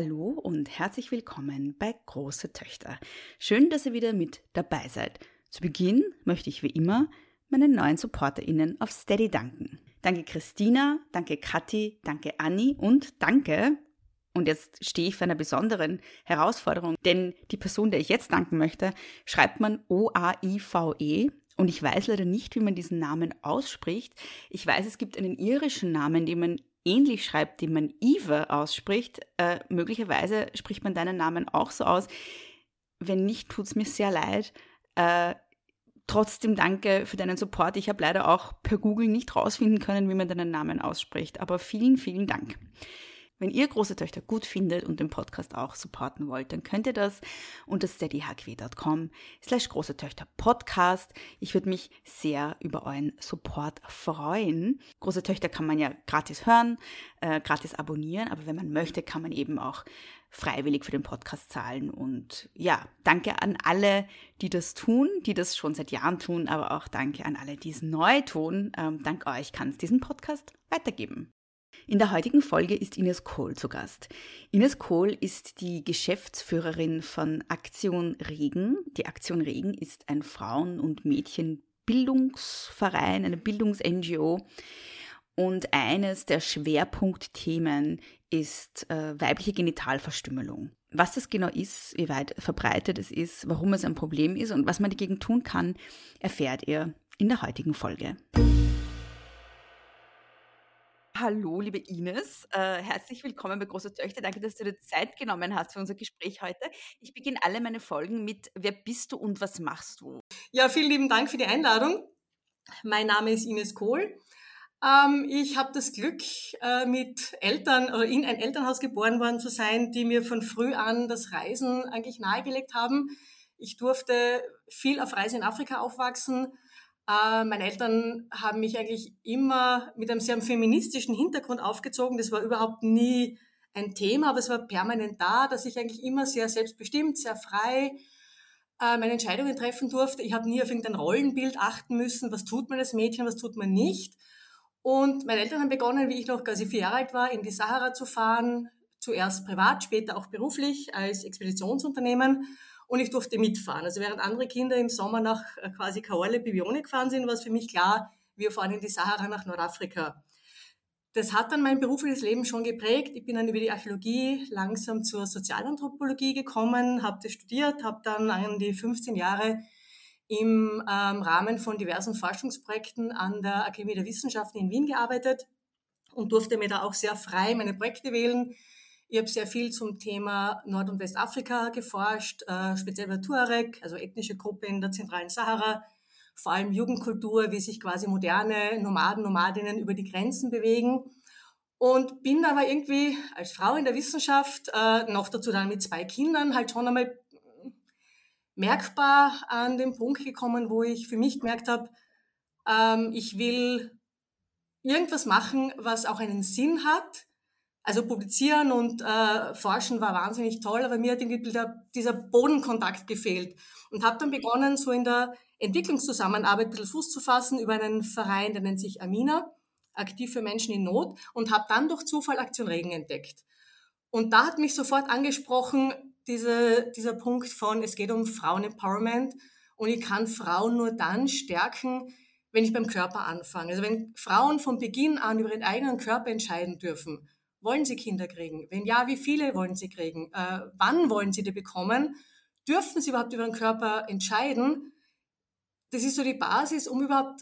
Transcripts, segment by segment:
Hallo und herzlich willkommen bei Große Töchter. Schön, dass ihr wieder mit dabei seid. Zu Beginn möchte ich wie immer meinen neuen SupporterInnen auf Steady danken. Danke Christina, danke Kathi, danke Anni und danke, und jetzt stehe ich vor einer besonderen Herausforderung, denn die Person, der ich jetzt danken möchte, schreibt man O-A-I-V-E und ich weiß leider nicht, wie man diesen Namen ausspricht. Ich weiß, es gibt einen irischen Namen, den man ähnlich schreibt, den man Eve ausspricht. Äh, möglicherweise spricht man deinen Namen auch so aus. Wenn nicht, tut es mir sehr leid. Äh, trotzdem danke für deinen Support. Ich habe leider auch per Google nicht rausfinden können, wie man deinen Namen ausspricht. Aber vielen, vielen Dank. Wenn ihr große Töchter gut findet und den Podcast auch supporten wollt, dann könnt ihr das unter steadyhq.com slash große Töchter Podcast. Ich würde mich sehr über euren Support freuen. Große Töchter kann man ja gratis hören, äh, gratis abonnieren, aber wenn man möchte, kann man eben auch freiwillig für den Podcast zahlen. Und ja, danke an alle, die das tun, die das schon seit Jahren tun, aber auch danke an alle, die es neu tun. Ähm, dank euch kann es diesen Podcast weitergeben. In der heutigen Folge ist Ines Kohl zu Gast. Ines Kohl ist die Geschäftsführerin von Aktion Regen. Die Aktion Regen ist ein Frauen- und Mädchenbildungsverein, eine Bildungs-NGO. Und eines der Schwerpunktthemen ist äh, weibliche Genitalverstümmelung. Was das genau ist, wie weit verbreitet es ist, warum es ein Problem ist und was man dagegen tun kann, erfährt ihr in der heutigen Folge. Hallo, liebe Ines. Äh, herzlich willkommen bei Große Töchter. Danke, dass du dir Zeit genommen hast für unser Gespräch heute. Ich beginne alle meine Folgen mit Wer bist du und was machst du? Ja, vielen lieben Dank für die Einladung. Mein Name ist Ines Kohl. Ähm, ich habe das Glück, äh, mit Eltern oder in ein Elternhaus geboren worden zu sein, die mir von früh an das Reisen eigentlich nahegelegt haben. Ich durfte viel auf Reise in Afrika aufwachsen äh, meine Eltern haben mich eigentlich immer mit einem sehr feministischen Hintergrund aufgezogen. Das war überhaupt nie ein Thema, aber es war permanent da, dass ich eigentlich immer sehr selbstbestimmt, sehr frei äh, meine Entscheidungen treffen durfte. Ich habe nie auf irgendein Rollenbild achten müssen, was tut man als Mädchen, was tut man nicht. Und meine Eltern haben begonnen, wie ich noch quasi vier Jahre alt war, in die Sahara zu fahren, zuerst privat, später auch beruflich als Expeditionsunternehmen und ich durfte mitfahren. Also während andere Kinder im Sommer nach äh, quasi Kaorle Bibione gefahren sind, war es für mich klar, wir fahren in die Sahara nach Nordafrika. Das hat dann mein berufliches Leben schon geprägt. Ich bin dann über die Archäologie langsam zur Sozialanthropologie gekommen, habe das studiert, habe dann an die 15 Jahre im ähm, Rahmen von diversen Forschungsprojekten an der Akademie der Wissenschaften in Wien gearbeitet und durfte mir da auch sehr frei meine Projekte wählen. Ich habe sehr viel zum Thema Nord- und Westafrika geforscht, äh, speziell bei Tuareg, also ethnische Gruppe in der zentralen Sahara, vor allem Jugendkultur, wie sich quasi moderne Nomaden, Nomadinnen über die Grenzen bewegen. Und bin aber irgendwie als Frau in der Wissenschaft, äh, noch dazu dann mit zwei Kindern, halt schon einmal merkbar an den Punkt gekommen, wo ich für mich gemerkt habe, ähm, ich will irgendwas machen, was auch einen Sinn hat, also publizieren und äh, forschen war wahnsinnig toll, aber mir hat irgendwie dieser, dieser Bodenkontakt gefehlt und habe dann begonnen, so in der Entwicklungszusammenarbeit ein bisschen Fuß zu fassen über einen Verein, der nennt sich Amina, aktiv für Menschen in Not und habe dann durch Zufall Aktion Regen entdeckt. Und da hat mich sofort angesprochen diese, dieser Punkt von, es geht um Frauen-Empowerment und ich kann Frauen nur dann stärken, wenn ich beim Körper anfange. Also wenn Frauen von Beginn an über ihren eigenen Körper entscheiden dürfen, wollen Sie Kinder kriegen? Wenn ja, wie viele wollen Sie kriegen? Äh, wann wollen Sie die bekommen? Dürfen Sie überhaupt über den Körper entscheiden? Das ist so die Basis, um überhaupt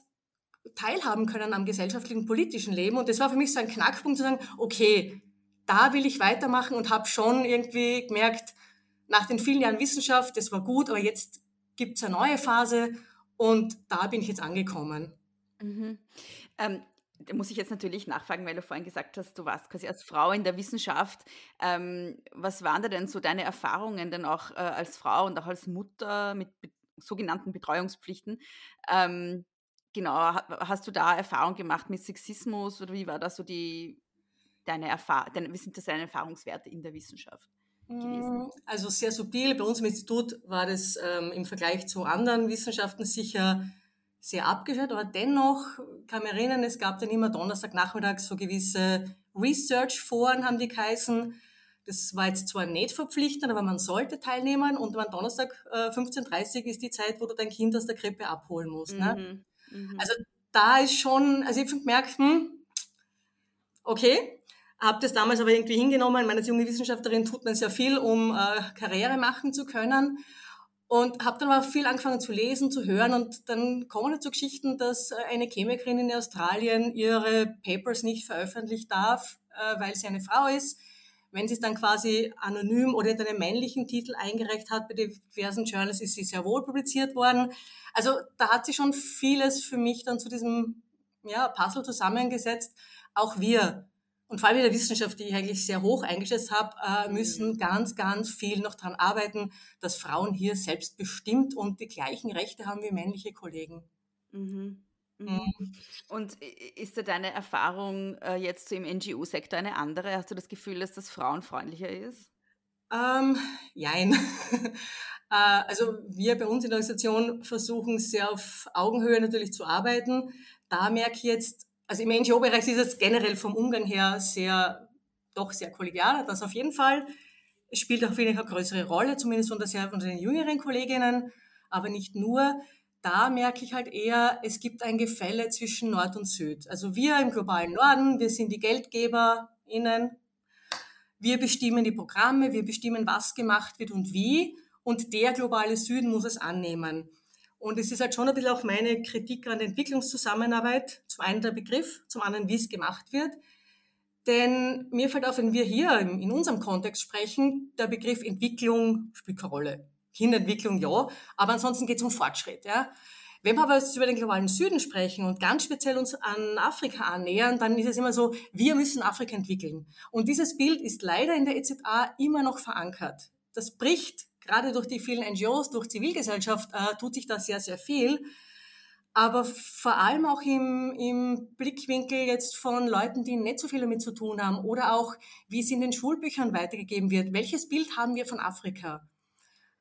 teilhaben können am gesellschaftlichen, politischen Leben. Und das war für mich so ein Knackpunkt zu sagen, okay, da will ich weitermachen und habe schon irgendwie gemerkt, nach den vielen Jahren Wissenschaft, das war gut, aber jetzt gibt es eine neue Phase und da bin ich jetzt angekommen. Mhm. Ähm, da muss ich jetzt natürlich nachfragen, weil du vorhin gesagt hast, du warst quasi als Frau in der Wissenschaft. Ähm, was waren da denn so deine Erfahrungen denn auch äh, als Frau und auch als Mutter mit be sogenannten Betreuungspflichten? Ähm, genau, hast du da Erfahrung gemacht mit Sexismus oder wie war da so die, deine Erfahrung, wie sind das deine Erfahrungswerte in der Wissenschaft? Gewesen? Mm, also sehr subtil. Bei uns im Institut war das ähm, im Vergleich zu anderen Wissenschaften sicher sehr abgeschottet, aber dennoch kann mich erinnern, es gab dann immer Donnerstagnachmittag so gewisse Research-Foren, haben die geheißen. Das war jetzt zwar nicht verpflichtend, aber man sollte teilnehmen und am Donnerstag äh, 15.30 Uhr ist die Zeit, wo du dein Kind aus der Krippe abholen musst. Ne? Mhm. Mhm. Also da ist schon, also ich habe gemerkt, hm, okay, habe das damals aber irgendwie hingenommen. Meine junge Wissenschaftlerin tut man sehr viel, um äh, Karriere machen zu können. Und habe dann aber viel angefangen zu lesen, zu hören und dann kommen dazu Geschichten, dass äh, eine Chemikerin in Australien ihre Papers nicht veröffentlichen darf, äh, weil sie eine Frau ist. Wenn sie es dann quasi anonym oder in einem männlichen Titel eingereicht hat bei diversen Journals, ist sie sehr wohl publiziert worden. Also da hat sich schon vieles für mich dann zu diesem ja, Puzzle zusammengesetzt. Auch wir und vor allem in der Wissenschaft, die ich eigentlich sehr hoch eingeschätzt habe, äh, müssen mhm. ganz, ganz viel noch daran arbeiten, dass Frauen hier selbstbestimmt und die gleichen Rechte haben wie männliche Kollegen. Mhm. Mhm. mhm. Und ist da deine Erfahrung äh, jetzt so im NGO-Sektor eine andere? Hast du das Gefühl, dass das frauenfreundlicher ist? Ähm, jein. äh, also wir bei uns in der Organisation versuchen sehr auf Augenhöhe natürlich zu arbeiten. Da merke ich jetzt, also im NGO-Bereich ist es generell vom Umgang her sehr, doch sehr kollegial, das auf jeden Fall. Spielt auch weniger größere Rolle, zumindest unter, sehr, unter den jüngeren Kolleginnen, aber nicht nur. Da merke ich halt eher, es gibt ein Gefälle zwischen Nord und Süd. Also wir im globalen Norden, wir sind die GeldgeberInnen, wir bestimmen die Programme, wir bestimmen, was gemacht wird und wie. Und der globale Süden muss es annehmen. Und es ist halt schon ein bisschen auch meine Kritik an der Entwicklungszusammenarbeit. Zum einen der Begriff, zum anderen, wie es gemacht wird. Denn mir fällt auf, wenn wir hier in unserem Kontext sprechen, der Begriff Entwicklung spielt keine Rolle. Kinderentwicklung ja, aber ansonsten geht es um Fortschritt. Ja. Wenn wir aber über den globalen Süden sprechen und ganz speziell uns an Afrika annähern, dann ist es immer so, wir müssen Afrika entwickeln. Und dieses Bild ist leider in der EZA immer noch verankert. Das bricht gerade durch die vielen NGOs, durch Zivilgesellschaft äh, tut sich da sehr, sehr viel. Aber vor allem auch im, im Blickwinkel jetzt von Leuten, die nicht so viel damit zu tun haben oder auch, wie es in den Schulbüchern weitergegeben wird. Welches Bild haben wir von Afrika?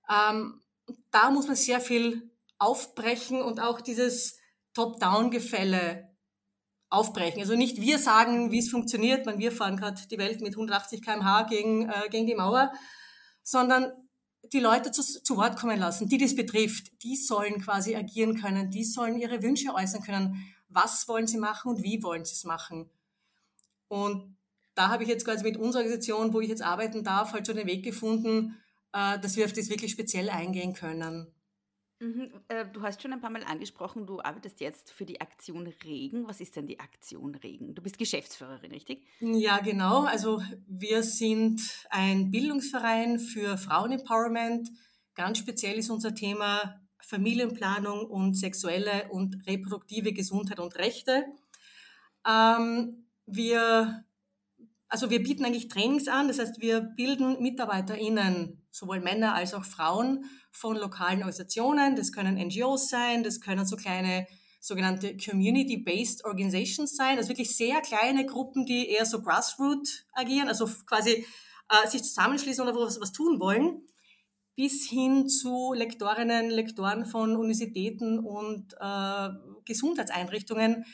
Ähm, da muss man sehr viel aufbrechen und auch dieses Top-Down-Gefälle aufbrechen. Also nicht wir sagen, wie es funktioniert, man wir fahren gerade die Welt mit 180 km/h gegen, äh, gegen die Mauer, sondern die Leute zu, zu Wort kommen lassen, die das betrifft. Die sollen quasi agieren können, die sollen ihre Wünsche äußern können. Was wollen sie machen und wie wollen sie es machen? Und da habe ich jetzt quasi mit unserer Organisation, wo ich jetzt arbeiten darf, halt schon den Weg gefunden, äh, dass wir auf das wirklich speziell eingehen können. Mhm. Äh, du hast schon ein paar Mal angesprochen, du arbeitest jetzt für die Aktion Regen. Was ist denn die Aktion Regen? Du bist Geschäftsführerin, richtig? Ja, genau. Also wir sind ein Bildungsverein für Frauenempowerment. Ganz speziell ist unser Thema Familienplanung und sexuelle und reproduktive Gesundheit und Rechte. Ähm, wir, also wir bieten eigentlich Trainings an, das heißt, wir bilden MitarbeiterInnen, sowohl Männer als auch Frauen, von lokalen Organisationen. Das können NGOs sein, das können so kleine sogenannte Community-Based Organizations sein, also wirklich sehr kleine Gruppen, die eher so Grassroot agieren, also quasi äh, sich zusammenschließen oder was, was tun wollen, bis hin zu Lektorinnen, Lektoren von Universitäten und äh, Gesundheitseinrichtungen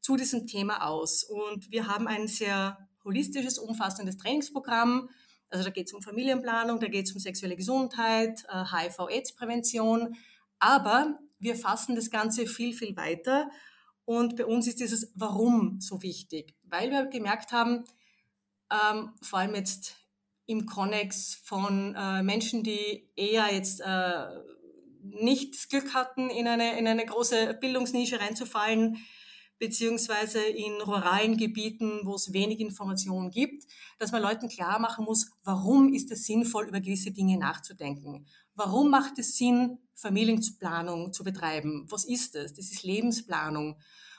zu diesem Thema aus. Und wir haben ein sehr holistisches, umfassendes Trainingsprogramm, also da geht es um Familienplanung, da geht es um sexuelle Gesundheit, äh, HIV-Aids-Prävention. Aber wir fassen das Ganze viel, viel weiter. Und bei uns ist dieses Warum so wichtig, weil wir gemerkt haben, ähm, vor allem jetzt im Konnex von äh, Menschen, die eher jetzt äh, nicht das Glück hatten, in eine, in eine große Bildungsnische reinzufallen, beziehungsweise in ruralen Gebieten, wo es wenig Informationen gibt, dass man Leuten klar machen muss, warum ist es sinnvoll, über gewisse Dinge nachzudenken. Warum macht es Sinn, Familienplanung zu betreiben? Was ist das? Das ist Lebensplanung.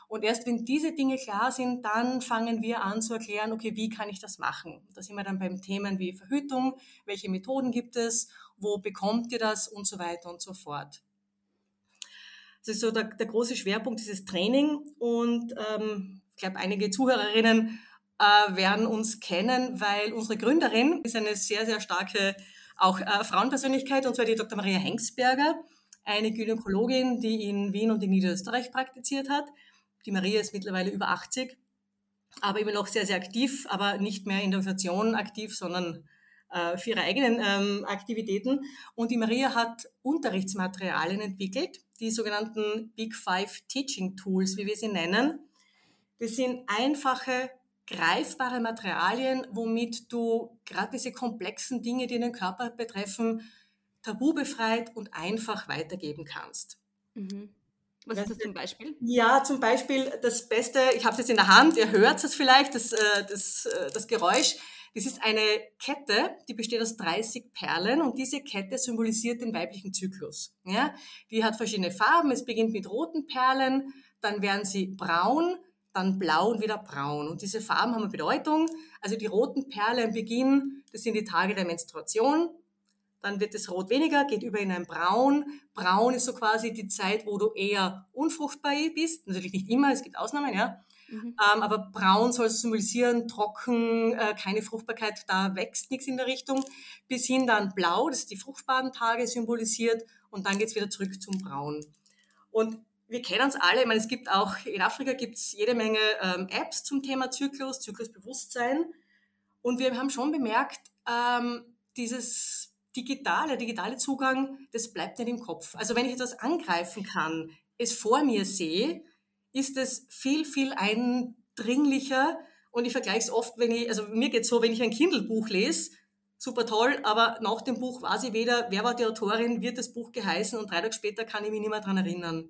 Und erst wenn diese Dinge klar sind, dann fangen wir an zu erklären, okay, wie kann ich das machen? Da sind wir dann beim Themen wie Verhütung, welche Methoden gibt es, wo bekommt ihr das und so weiter und so fort. Das ist so der, der große Schwerpunkt dieses Training und ähm, ich glaube, einige Zuhörerinnen äh, werden uns kennen, weil unsere Gründerin ist eine sehr, sehr starke auch äh, Frauenpersönlichkeit und zwar die Dr. Maria Hengsberger, eine Gynäkologin, die in Wien und in Niederösterreich praktiziert hat. Die Maria ist mittlerweile über 80, aber immer noch sehr, sehr aktiv, aber nicht mehr in der Organisation aktiv, sondern äh, für ihre eigenen ähm, Aktivitäten. Und die Maria hat Unterrichtsmaterialien entwickelt, die sogenannten Big Five Teaching Tools, wie wir sie nennen. Das sind einfache, greifbare Materialien, womit du gerade diese komplexen Dinge, die den Körper betreffen, tabubefreit und einfach weitergeben kannst. Mhm. Was ist das zum Beispiel? Ja, zum Beispiel das Beste, ich habe es jetzt in der Hand, ihr hört es vielleicht, das, äh, das, äh, das Geräusch. Das ist eine Kette, die besteht aus 30 Perlen und diese Kette symbolisiert den weiblichen Zyklus. Ja? Die hat verschiedene Farben. Es beginnt mit roten Perlen, dann werden sie braun, dann blau und wieder braun. Und diese Farben haben eine Bedeutung. Also die roten Perlen beginnen, das sind die Tage der Menstruation. Dann wird das Rot weniger, geht über in ein Braun. Braun ist so quasi die Zeit, wo du eher unfruchtbar bist. Natürlich nicht immer, es gibt Ausnahmen, ja. Mhm. Ähm, aber braun soll symbolisieren, trocken, äh, keine Fruchtbarkeit, da wächst nichts in der Richtung. Bis hin dann blau, das die fruchtbaren Tage symbolisiert. Und dann geht's wieder zurück zum Braun. Und wir kennen uns alle, ich meine, es gibt auch, in Afrika gibt's jede Menge ähm, Apps zum Thema Zyklus, Zyklusbewusstsein. Und wir haben schon bemerkt, ähm, dieses digitale, digitale Zugang, das bleibt nicht im Kopf. Also wenn ich etwas angreifen kann, es vor mir sehe, ist es viel, viel eindringlicher. Und ich vergleiche es oft, wenn ich, also mir geht es so, wenn ich ein Kindle-Buch lese, super toll, aber nach dem Buch weiß ich weder, wer war die Autorin, wird das Buch geheißen und drei Tage später kann ich mich nicht mehr daran erinnern.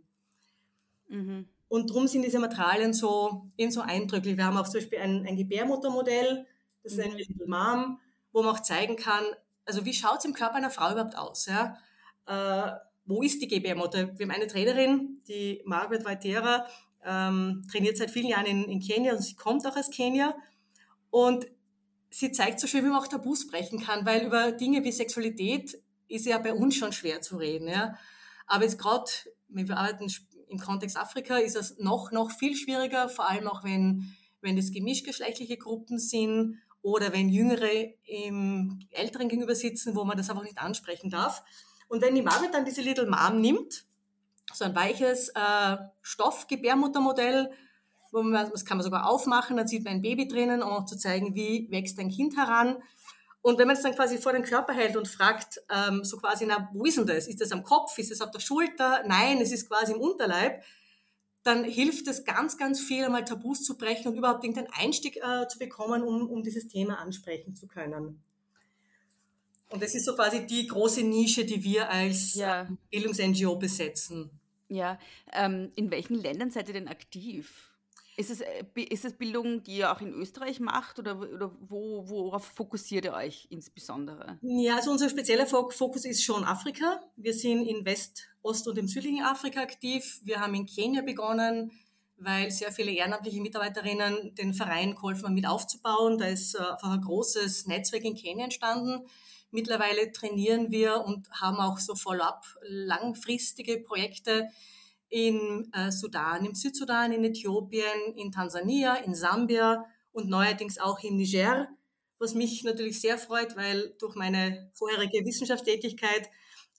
Mhm. Und darum sind diese Materialien so, eben so eindrücklich. Wir haben auch zum Beispiel ein, ein Gebärmuttermodell, das ist ein mhm. Little Mom, wo man auch zeigen kann, also wie schaut es im Körper einer Frau überhaupt aus? Ja? Äh, wo ist die Gebärmutter? Wir haben eine Trainerin, die Margaret Waitera, ähm, trainiert seit vielen Jahren in, in Kenia und sie kommt auch aus Kenia. Und sie zeigt so schön, wie man auch Tabus brechen kann, weil über Dinge wie Sexualität ist ja bei uns schon schwer zu reden. Ja? Aber jetzt gerade, wir arbeiten im Kontext Afrika, ist es noch, noch viel schwieriger, vor allem auch wenn, wenn es gemischtgeschlechtliche Gruppen sind oder wenn Jüngere im Älteren gegenüber sitzen, wo man das einfach nicht ansprechen darf. Und wenn die Mama dann diese Little Mom nimmt so ein weiches äh, Stoffgebärmuttermodell, das kann man sogar aufmachen, dann sieht man ein Baby drinnen, um auch zu zeigen, wie wächst ein Kind heran. Und wenn man es dann quasi vor den Körper hält und fragt, ähm, so quasi, na, wo ist denn das? Ist das am Kopf? Ist das auf der Schulter? Nein, es ist quasi im Unterleib. Dann hilft es ganz, ganz viel, einmal Tabus zu brechen und überhaupt irgendeinen Einstieg äh, zu bekommen, um, um dieses Thema ansprechen zu können. Und das ist so quasi die große Nische, die wir als ja. Bildungs-NGO besetzen. Ja, ähm, in welchen Ländern seid ihr denn aktiv? Ist es, äh, ist es Bildung, die ihr auch in Österreich macht oder, oder wo, worauf fokussiert ihr euch insbesondere? Ja, also unser spezieller Fokus ist schon Afrika. Wir sind in West-, Ost- und im südlichen Afrika aktiv. Wir haben in Kenia begonnen, weil sehr viele ehrenamtliche Mitarbeiterinnen den Verein geholfen haben, mit aufzubauen. Da ist äh, einfach ein großes Netzwerk in Kenia entstanden. Mittlerweile trainieren wir und haben auch so Follow-up langfristige Projekte in äh, Sudan, im Südsudan, in Äthiopien, in Tansania, in Sambia und neuerdings auch in Niger, was mich natürlich sehr freut, weil durch meine vorherige Wissenschaftstätigkeit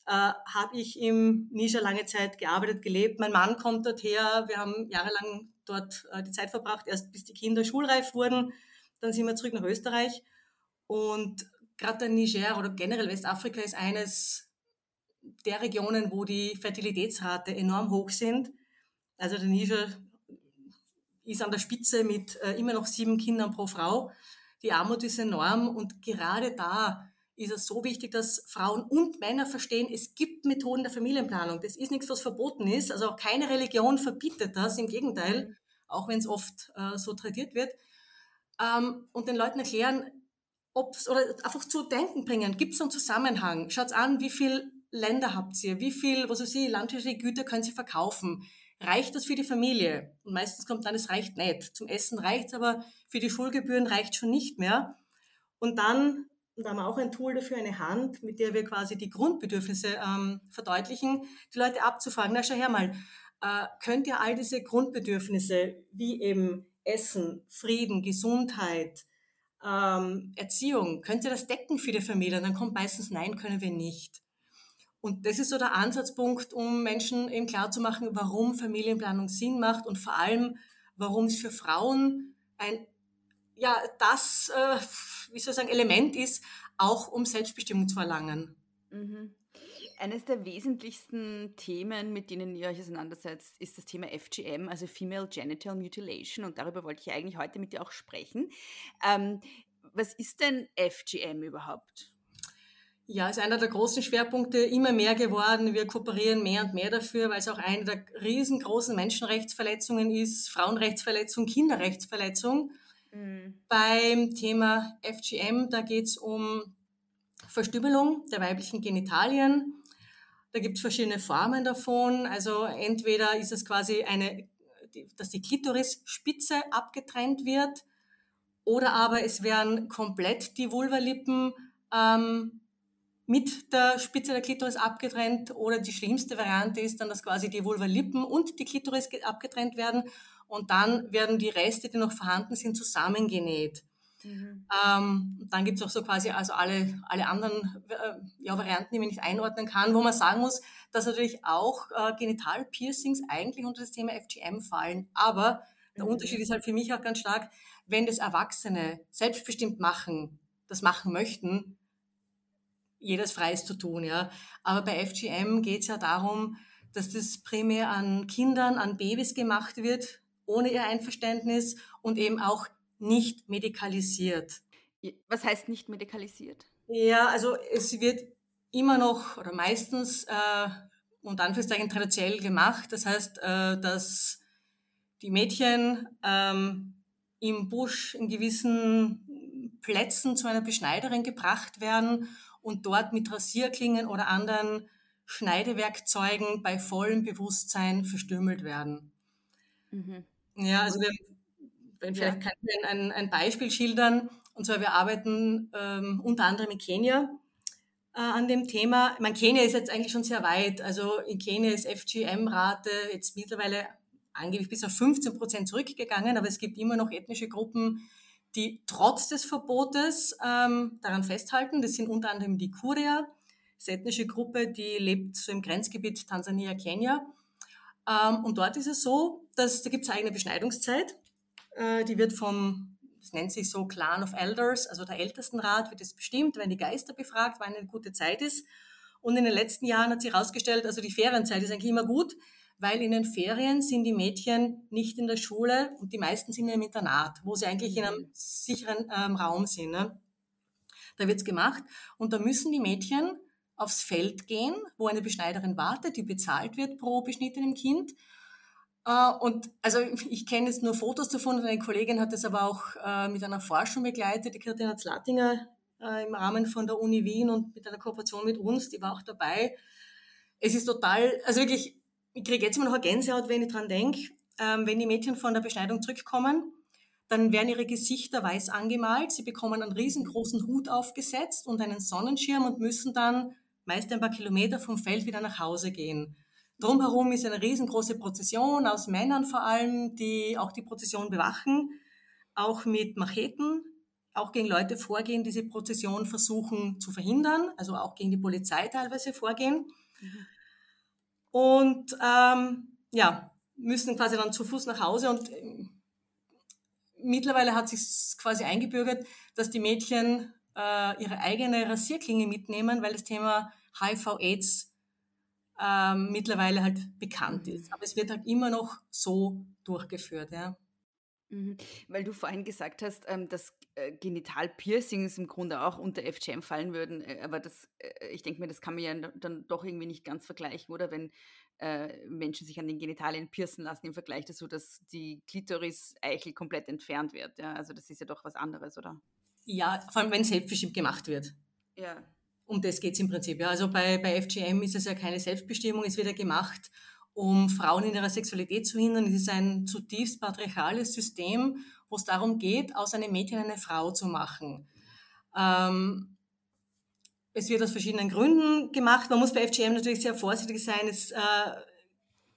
äh, habe ich im Niger lange Zeit gearbeitet, gelebt. Mein Mann kommt dort her. Wir haben jahrelang dort äh, die Zeit verbracht, erst bis die Kinder schulreif wurden. Dann sind wir zurück nach Österreich. Und gerade der Niger oder generell Westafrika ist eines der Regionen, wo die Fertilitätsrate enorm hoch sind. Also der Niger ist an der Spitze mit äh, immer noch sieben Kindern pro Frau. Die Armut ist enorm und gerade da ist es so wichtig, dass Frauen und Männer verstehen, es gibt Methoden der Familienplanung. Das ist nichts, was verboten ist. Also auch keine Religion verbietet das. Im Gegenteil, auch wenn es oft äh, so tradiert wird. Ähm, und den Leuten erklären, ob's, oder einfach zu denken bringen, gibt es einen Zusammenhang? Schaut an, wie viele Länder habt ihr? Wie viel, was weiß ich, landwirtschaftliche Güter können sie verkaufen? Reicht das für die Familie? Und meistens kommt dann, es reicht nicht. Zum Essen reicht aber für die Schulgebühren reicht schon nicht mehr. Und dann, und da haben wir auch ein Tool dafür, eine Hand, mit der wir quasi die Grundbedürfnisse ähm, verdeutlichen, die Leute abzufragen. Na, schau her mal, äh, könnt ihr all diese Grundbedürfnisse wie eben Essen, Frieden, Gesundheit, ähm, Erziehung, könnt ihr das decken für die Familie? Und dann kommt meistens Nein, können wir nicht. Und das ist so der Ansatzpunkt, um Menschen eben klarzumachen, warum Familienplanung Sinn macht und vor allem, warum es für Frauen ein, ja, das, äh, wie soll ich sagen, Element ist, auch um Selbstbestimmung zu erlangen. Mhm. Eines der wesentlichsten Themen, mit denen ihr euch auseinandersetzt, ist das Thema FGM, also Female Genital Mutilation. Und darüber wollte ich eigentlich heute mit dir auch sprechen. Ähm, was ist denn FGM überhaupt? Ja, ist einer der großen Schwerpunkte immer mehr geworden. Wir kooperieren mehr und mehr dafür, weil es auch eine der riesengroßen Menschenrechtsverletzungen ist, Frauenrechtsverletzung, Kinderrechtsverletzung. Mhm. Beim Thema FGM, da geht es um Verstümmelung der weiblichen Genitalien. Da gibt es verschiedene Formen davon. Also entweder ist es quasi eine, dass die Klitorisspitze abgetrennt wird, oder aber es werden komplett die Vulvalippen ähm, mit der Spitze der Klitoris abgetrennt oder die schlimmste Variante ist dann, dass quasi die Vulvalippen und die Klitoris abgetrennt werden und dann werden die Reste, die noch vorhanden sind, zusammengenäht. Mhm. Ähm, dann gibt es auch so quasi also alle, alle anderen äh, ja, Varianten, die man nicht einordnen kann, wo man sagen muss, dass natürlich auch äh, Genitalpiercings eigentlich unter das Thema FGM fallen. Aber der mhm. Unterschied ist halt für mich auch ganz stark, wenn das Erwachsene selbstbestimmt machen, das machen möchten, jedes Freies zu tun. Ja. Aber bei FGM geht es ja darum, dass das primär an Kindern, an Babys gemacht wird, ohne ihr Einverständnis und eben auch nicht medikalisiert. Was heißt nicht medikalisiert? Ja, also es wird immer noch oder meistens äh, und Anführungszeichen traditionell gemacht. Das heißt, äh, dass die Mädchen ähm, im Busch in gewissen Plätzen zu einer Beschneiderin gebracht werden und dort mit Rasierklingen oder anderen Schneidewerkzeugen bei vollem Bewusstsein verstümmelt werden. Mhm. Ja, also wir wenn vielleicht kann ich ein, ein Beispiel schildern. Und zwar, wir arbeiten ähm, unter anderem in Kenia äh, an dem Thema. Ich meine, Kenia ist jetzt eigentlich schon sehr weit. Also in Kenia ist FGM-Rate jetzt mittlerweile angeblich bis auf 15 Prozent zurückgegangen, aber es gibt immer noch ethnische Gruppen, die trotz des Verbotes ähm, daran festhalten. Das sind unter anderem die Kuria, das ethnische Gruppe, die lebt so im Grenzgebiet Tansania-Kenia. Ähm, und dort ist es so, dass da gibt es eine Beschneidungszeit. Äh, die wird vom, das nennt sich so Clan of Elders, also der Ältestenrat wird es bestimmt, wenn die Geister befragt, wann eine gute Zeit ist. Und in den letzten Jahren hat sich herausgestellt, also die Ferienzeit ist eigentlich immer gut, weil in den Ferien sind die Mädchen nicht in der Schule und die meisten sind im Internat, wo sie eigentlich in einem sicheren ähm, Raum sind. Ne? Da wird's gemacht und da müssen die Mädchen aufs Feld gehen, wo eine Beschneiderin wartet, die bezahlt wird pro beschnittenem Kind äh, und also ich kenne jetzt nur Fotos davon und eine Kollegin hat das aber auch äh, mit einer Forschung begleitet, die Christina Zlatinger äh, im Rahmen von der Uni Wien und mit einer Kooperation mit uns, die war auch dabei. Es ist total, also wirklich, ich kriege jetzt immer noch eine Gänsehaut, wenn ich dran denke, ähm, wenn die Mädchen von der Beschneidung zurückkommen, dann werden ihre Gesichter weiß angemalt, sie bekommen einen riesengroßen Hut aufgesetzt und einen Sonnenschirm und müssen dann meist ein paar Kilometer vom Feld wieder nach Hause gehen. Drumherum ist eine riesengroße Prozession aus Männern vor allem, die auch die Prozession bewachen, auch mit Macheten, auch gegen Leute vorgehen, diese Prozession versuchen zu verhindern, also auch gegen die Polizei teilweise vorgehen. Mhm. Und ähm, ja, müssen quasi dann zu Fuß nach Hause und äh, mittlerweile hat sich quasi eingebürgert, dass die Mädchen äh, ihre eigene Rasierklinge mitnehmen, weil das Thema HIV-AIDS ähm, mittlerweile halt bekannt ist. Aber es wird halt immer noch so durchgeführt. Ja. Mhm. Weil du vorhin gesagt hast, ähm, dass äh, Genitalpiercings im Grunde auch unter FGM fallen würden, äh, aber das, äh, ich denke mir, das kann man ja dann doch irgendwie nicht ganz vergleichen, oder wenn Menschen sich an den Genitalien piercen lassen im Vergleich dazu, dass die Klitoris-Eichel komplett entfernt wird. Ja? Also das ist ja doch was anderes, oder? Ja, vor allem wenn selbstbestimmt gemacht wird. Ja. Um das geht es im Prinzip. Ja. Also bei, bei FGM ist es ja keine Selbstbestimmung, es wird ja gemacht, um Frauen in ihrer Sexualität zu hindern. Es ist ein zutiefst patriarchales System, wo es darum geht, aus einem Mädchen eine Frau zu machen. Ähm, es wird aus verschiedenen Gründen gemacht. Man muss bei FGM natürlich sehr vorsichtig sein. Es, äh,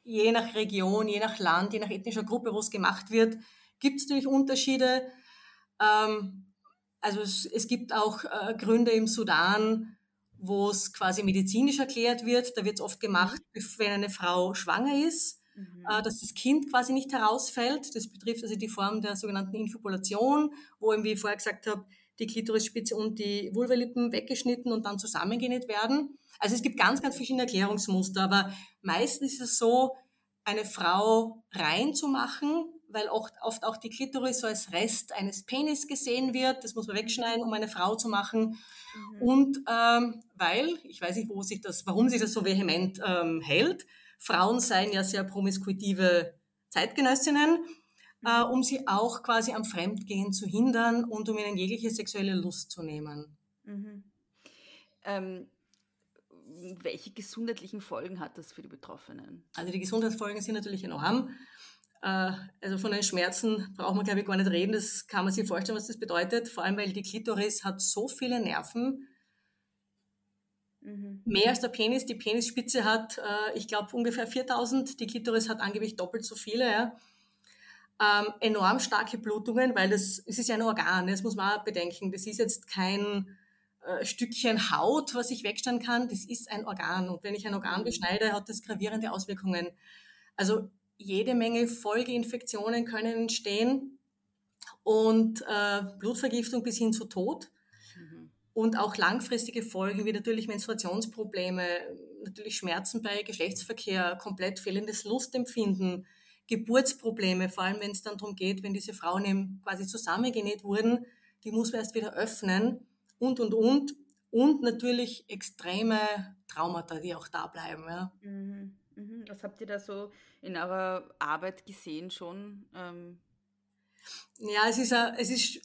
je nach Region, je nach Land, je nach ethnischer Gruppe, wo es gemacht wird, gibt es natürlich Unterschiede. Ähm, also es, es, gibt auch äh, Gründe im Sudan, wo es quasi medizinisch erklärt wird. Da wird es oft gemacht, mhm. wenn eine Frau schwanger ist, mhm. äh, dass das Kind quasi nicht herausfällt. Das betrifft also die Form der sogenannten Infibulation, wo eben, wie ich vorher gesagt habe, die Klitorisspitze und die Vulvalippen weggeschnitten und dann zusammengenäht werden. Also es gibt ganz, ganz verschiedene Erklärungsmuster, aber meistens ist es so, eine Frau reinzumachen, weil oft, oft auch die Klitoris so als Rest eines Penis gesehen wird. Das muss man wegschneiden, um eine Frau zu machen. Mhm. Und ähm, weil, ich weiß nicht, wo sich das, warum sich das so vehement ähm, hält, Frauen seien ja sehr promiskuitive Zeitgenössinnen, äh, mhm. um sie auch quasi am Fremdgehen zu hindern und um ihnen jegliche sexuelle Lust zu nehmen. Mhm. Ähm, welche gesundheitlichen Folgen hat das für die Betroffenen? Also die Gesundheitsfolgen sind natürlich enorm. Äh, also von den Schmerzen braucht man, glaube ich, gar nicht reden. Das kann man sich vorstellen, was das bedeutet. Vor allem, weil die Klitoris hat so viele Nerven. Mhm. Mehr als der Penis. Die Penisspitze hat, äh, ich glaube, ungefähr 4000. Die Klitoris hat angeblich doppelt so viele. Ja. Ähm, enorm starke Blutungen, weil das, es ist ja ein Organ, das muss man auch bedenken. Das ist jetzt kein äh, Stückchen Haut, was ich wegstellen kann. Das ist ein Organ. Und wenn ich ein Organ mhm. beschneide, hat das gravierende Auswirkungen. Also jede Menge Folgeinfektionen können entstehen und äh, Blutvergiftung bis hin zu Tod. Mhm. Und auch langfristige Folgen wie natürlich Menstruationsprobleme, natürlich Schmerzen bei Geschlechtsverkehr, komplett fehlendes Lustempfinden, Geburtsprobleme, vor allem wenn es dann darum geht, wenn diese Frauen eben quasi zusammengenäht wurden, die muss man erst wieder öffnen und, und, und. Und natürlich extreme Traumata, die auch da bleiben. Ja. Mhm. Mhm. Was habt ihr da so in eurer Arbeit gesehen schon? Ähm? Ja, es ist, es ist,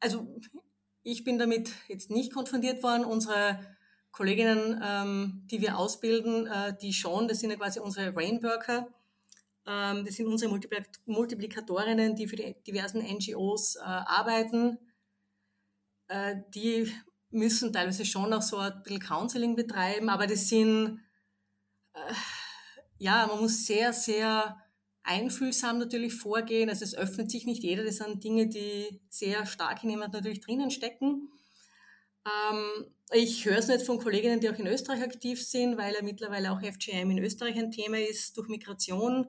also ich bin damit jetzt nicht konfrontiert worden. Unsere Kolleginnen, ähm, die wir ausbilden, äh, die schon, das sind ja quasi unsere Rainworker. Ähm, das sind unsere Multiplikatorinnen, die für die diversen NGOs äh, arbeiten. Äh, die müssen teilweise schon auch so ein bisschen Counseling betreiben, aber das sind äh, ja, man muss sehr, sehr einfühlsam natürlich vorgehen. Also es öffnet sich nicht jeder. Das sind Dinge, die sehr stark in jemand natürlich drinnen stecken. Ähm, ich höre es nicht von Kolleginnen, die auch in Österreich aktiv sind, weil ja mittlerweile auch FGM in Österreich ein Thema ist. Durch Migration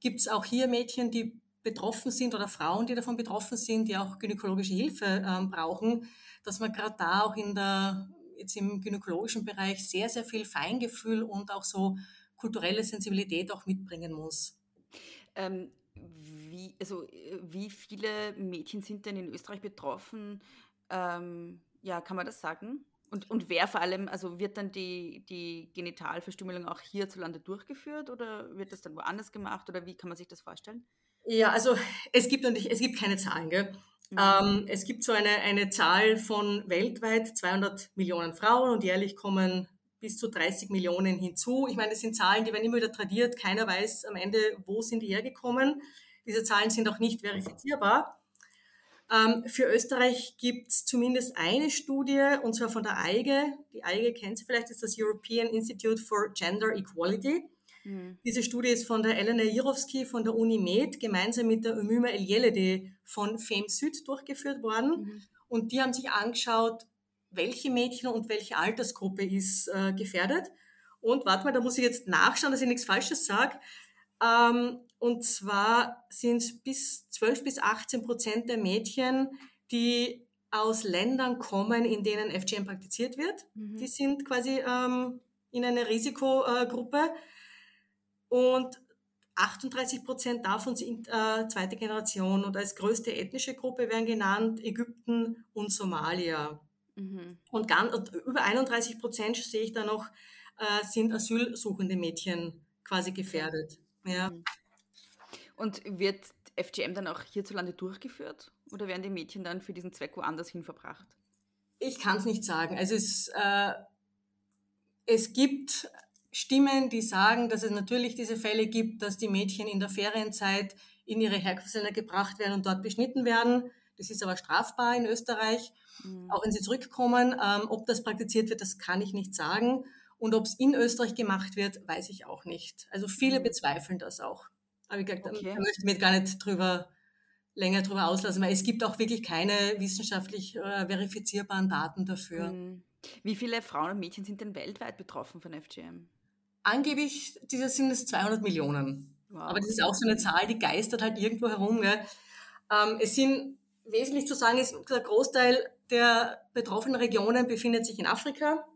gibt es auch hier Mädchen, die betroffen sind oder Frauen, die davon betroffen sind, die auch gynäkologische Hilfe ähm, brauchen, dass man gerade da auch in der, jetzt im gynäkologischen Bereich sehr, sehr viel Feingefühl und auch so kulturelle Sensibilität auch mitbringen muss. Ähm, wie, also, äh, wie viele Mädchen sind denn in Österreich betroffen? Ähm, ja, kann man das sagen? Und, und wer vor allem, also wird dann die, die Genitalverstümmelung auch hierzulande durchgeführt oder wird das dann woanders gemacht oder wie kann man sich das vorstellen? Ja, also es gibt natürlich, es gibt keine Zahlen, gell? Mhm. Ähm, es gibt so eine, eine Zahl von weltweit 200 Millionen Frauen und jährlich kommen bis zu 30 Millionen hinzu. Ich meine, das sind Zahlen, die werden immer wieder tradiert. Keiner weiß am Ende, wo sind die hergekommen. Diese Zahlen sind auch nicht verifizierbar. Ähm, für Österreich gibt es zumindest eine Studie, und zwar von der EIGE. Die EIGE kennt Sie vielleicht, ist das European Institute for Gender Equality. Mhm. Diese Studie ist von der Elena Jirowski von der Uni Med gemeinsam mit der Umüma Eljelede von FEM Süd durchgeführt worden. Mhm. Und die haben sich angeschaut, welche Mädchen und welche Altersgruppe ist äh, gefährdet. Und warte mal, da muss ich jetzt nachschauen, dass ich nichts Falsches sage. Ähm, und zwar sind es bis 12 bis 18 Prozent der Mädchen, die aus Ländern kommen, in denen FGM praktiziert wird. Mhm. Die sind quasi ähm, in einer Risikogruppe. Und 38 Prozent davon sind äh, zweite Generation und als größte ethnische Gruppe werden genannt Ägypten und Somalia. Mhm. Und, ganz, und, über 31 Prozent sehe ich da noch, äh, sind asylsuchende Mädchen quasi gefährdet. Ja. Mhm. Und wird FGM dann auch hierzulande durchgeführt oder werden die Mädchen dann für diesen Zweck woanders hin verbracht? Ich kann es nicht sagen. Also es, äh, es gibt Stimmen, die sagen, dass es natürlich diese Fälle gibt, dass die Mädchen in der Ferienzeit in ihre Herkunftsländer gebracht werden und dort beschnitten werden. Das ist aber strafbar in Österreich, mhm. auch wenn sie zurückkommen. Ähm, ob das praktiziert wird, das kann ich nicht sagen. Und ob es in Österreich gemacht wird, weiß ich auch nicht. Also viele mhm. bezweifeln das auch. Aber wie gesagt, okay. da möchte ich mir gar nicht drüber, länger drüber auslassen, weil es gibt auch wirklich keine wissenschaftlich äh, verifizierbaren Daten dafür. Mhm. Wie viele Frauen und Mädchen sind denn weltweit betroffen von FGM? Angeblich dieses sind es 200 Millionen. Wow. Aber das ist auch so eine Zahl, die geistert halt irgendwo herum. Ähm, es sind wesentlich zu sagen, ist, der Großteil der betroffenen Regionen befindet sich in Afrika,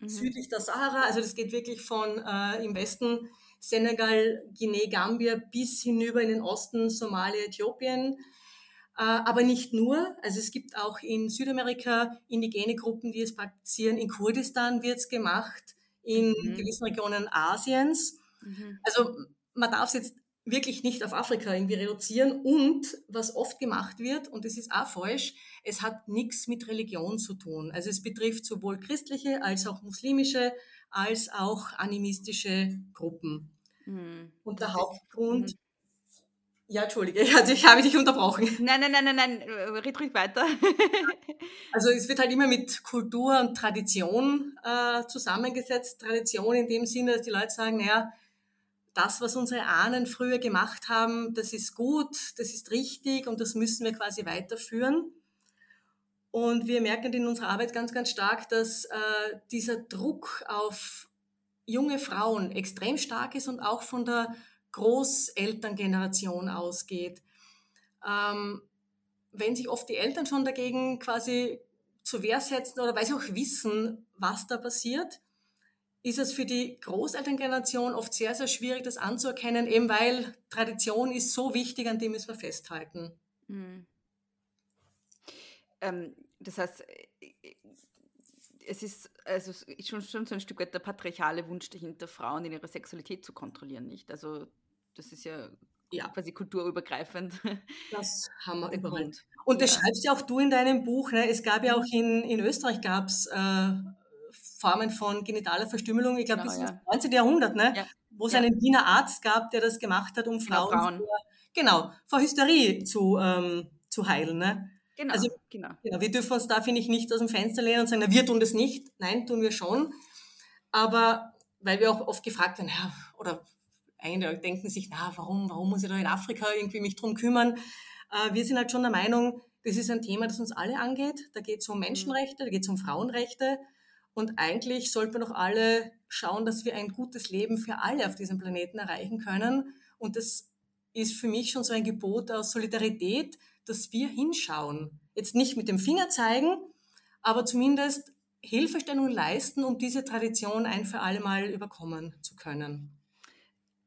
mhm. südlich der Sahara. Also das geht wirklich von äh, im Westen Senegal, Guinea, Gambia bis hinüber in den Osten Somalia, Äthiopien. Äh, aber nicht nur. Also es gibt auch in Südamerika indigene Gruppen, die es praktizieren. In Kurdistan wird es gemacht in mhm. gewissen Regionen Asiens. Mhm. Also man darf es jetzt wirklich nicht auf Afrika irgendwie reduzieren. Und was oft gemacht wird, und das ist auch falsch, es hat nichts mit Religion zu tun. Also es betrifft sowohl christliche als auch muslimische als auch animistische Gruppen. Mhm. Und der Hauptgrund, mhm. Ja, Entschuldige, also ich habe dich unterbrochen. Nein, nein, nein, nein, nein, red ruhig weiter. also es wird halt immer mit Kultur und Tradition äh, zusammengesetzt. Tradition in dem Sinne, dass die Leute sagen, naja, das, was unsere Ahnen früher gemacht haben, das ist gut, das ist richtig und das müssen wir quasi weiterführen. Und wir merken in unserer Arbeit ganz, ganz stark, dass äh, dieser Druck auf junge Frauen extrem stark ist und auch von der Großelterngeneration ausgeht. Ähm, wenn sich oft die Eltern schon dagegen quasi zur Wehr setzen oder weil sie auch wissen, was da passiert, ist es für die Großelterngeneration oft sehr, sehr schwierig, das anzuerkennen, eben weil Tradition ist so wichtig, an dem müssen wir festhalten. Mhm. Ähm, das heißt, es ist also schon, schon so ein Stück weit der patriarchale Wunsch dahinter, Frauen in ihrer Sexualität zu kontrollieren, nicht? Also das ist ja, ja. quasi kulturübergreifend. Das haben wir überall. Und das ja. schreibst ja auch du in deinem Buch. Ne? Es gab ja auch in, in Österreich gab's, äh, Formen von genitaler Verstümmelung, ich glaube, genau, das ist ja. das 19. Jahrhundert, ne? Ja. wo es einen Wiener Arzt gab, der das gemacht hat, um genau, Frauen, Frauen. Vor, genau, vor Hysterie zu, ähm, zu heilen. Ne? Genau, also, genau. genau. Wir dürfen uns da, finde ich, nicht aus dem Fenster lehnen und sagen, na, wir tun das nicht. Nein, tun wir schon. Aber weil wir auch oft gefragt werden, ja, oder einige denken sich, na, warum, warum muss ich da in Afrika irgendwie mich drum kümmern? Äh, wir sind halt schon der Meinung, das ist ein Thema, das uns alle angeht. Da geht es um mhm. Menschenrechte, da geht es um Frauenrechte. Und eigentlich sollten wir doch alle schauen, dass wir ein gutes Leben für alle auf diesem Planeten erreichen können. Und das ist für mich schon so ein Gebot aus Solidarität, dass wir hinschauen. Jetzt nicht mit dem Finger zeigen, aber zumindest Hilfestellung leisten, um diese Tradition ein für alle Mal überkommen zu können.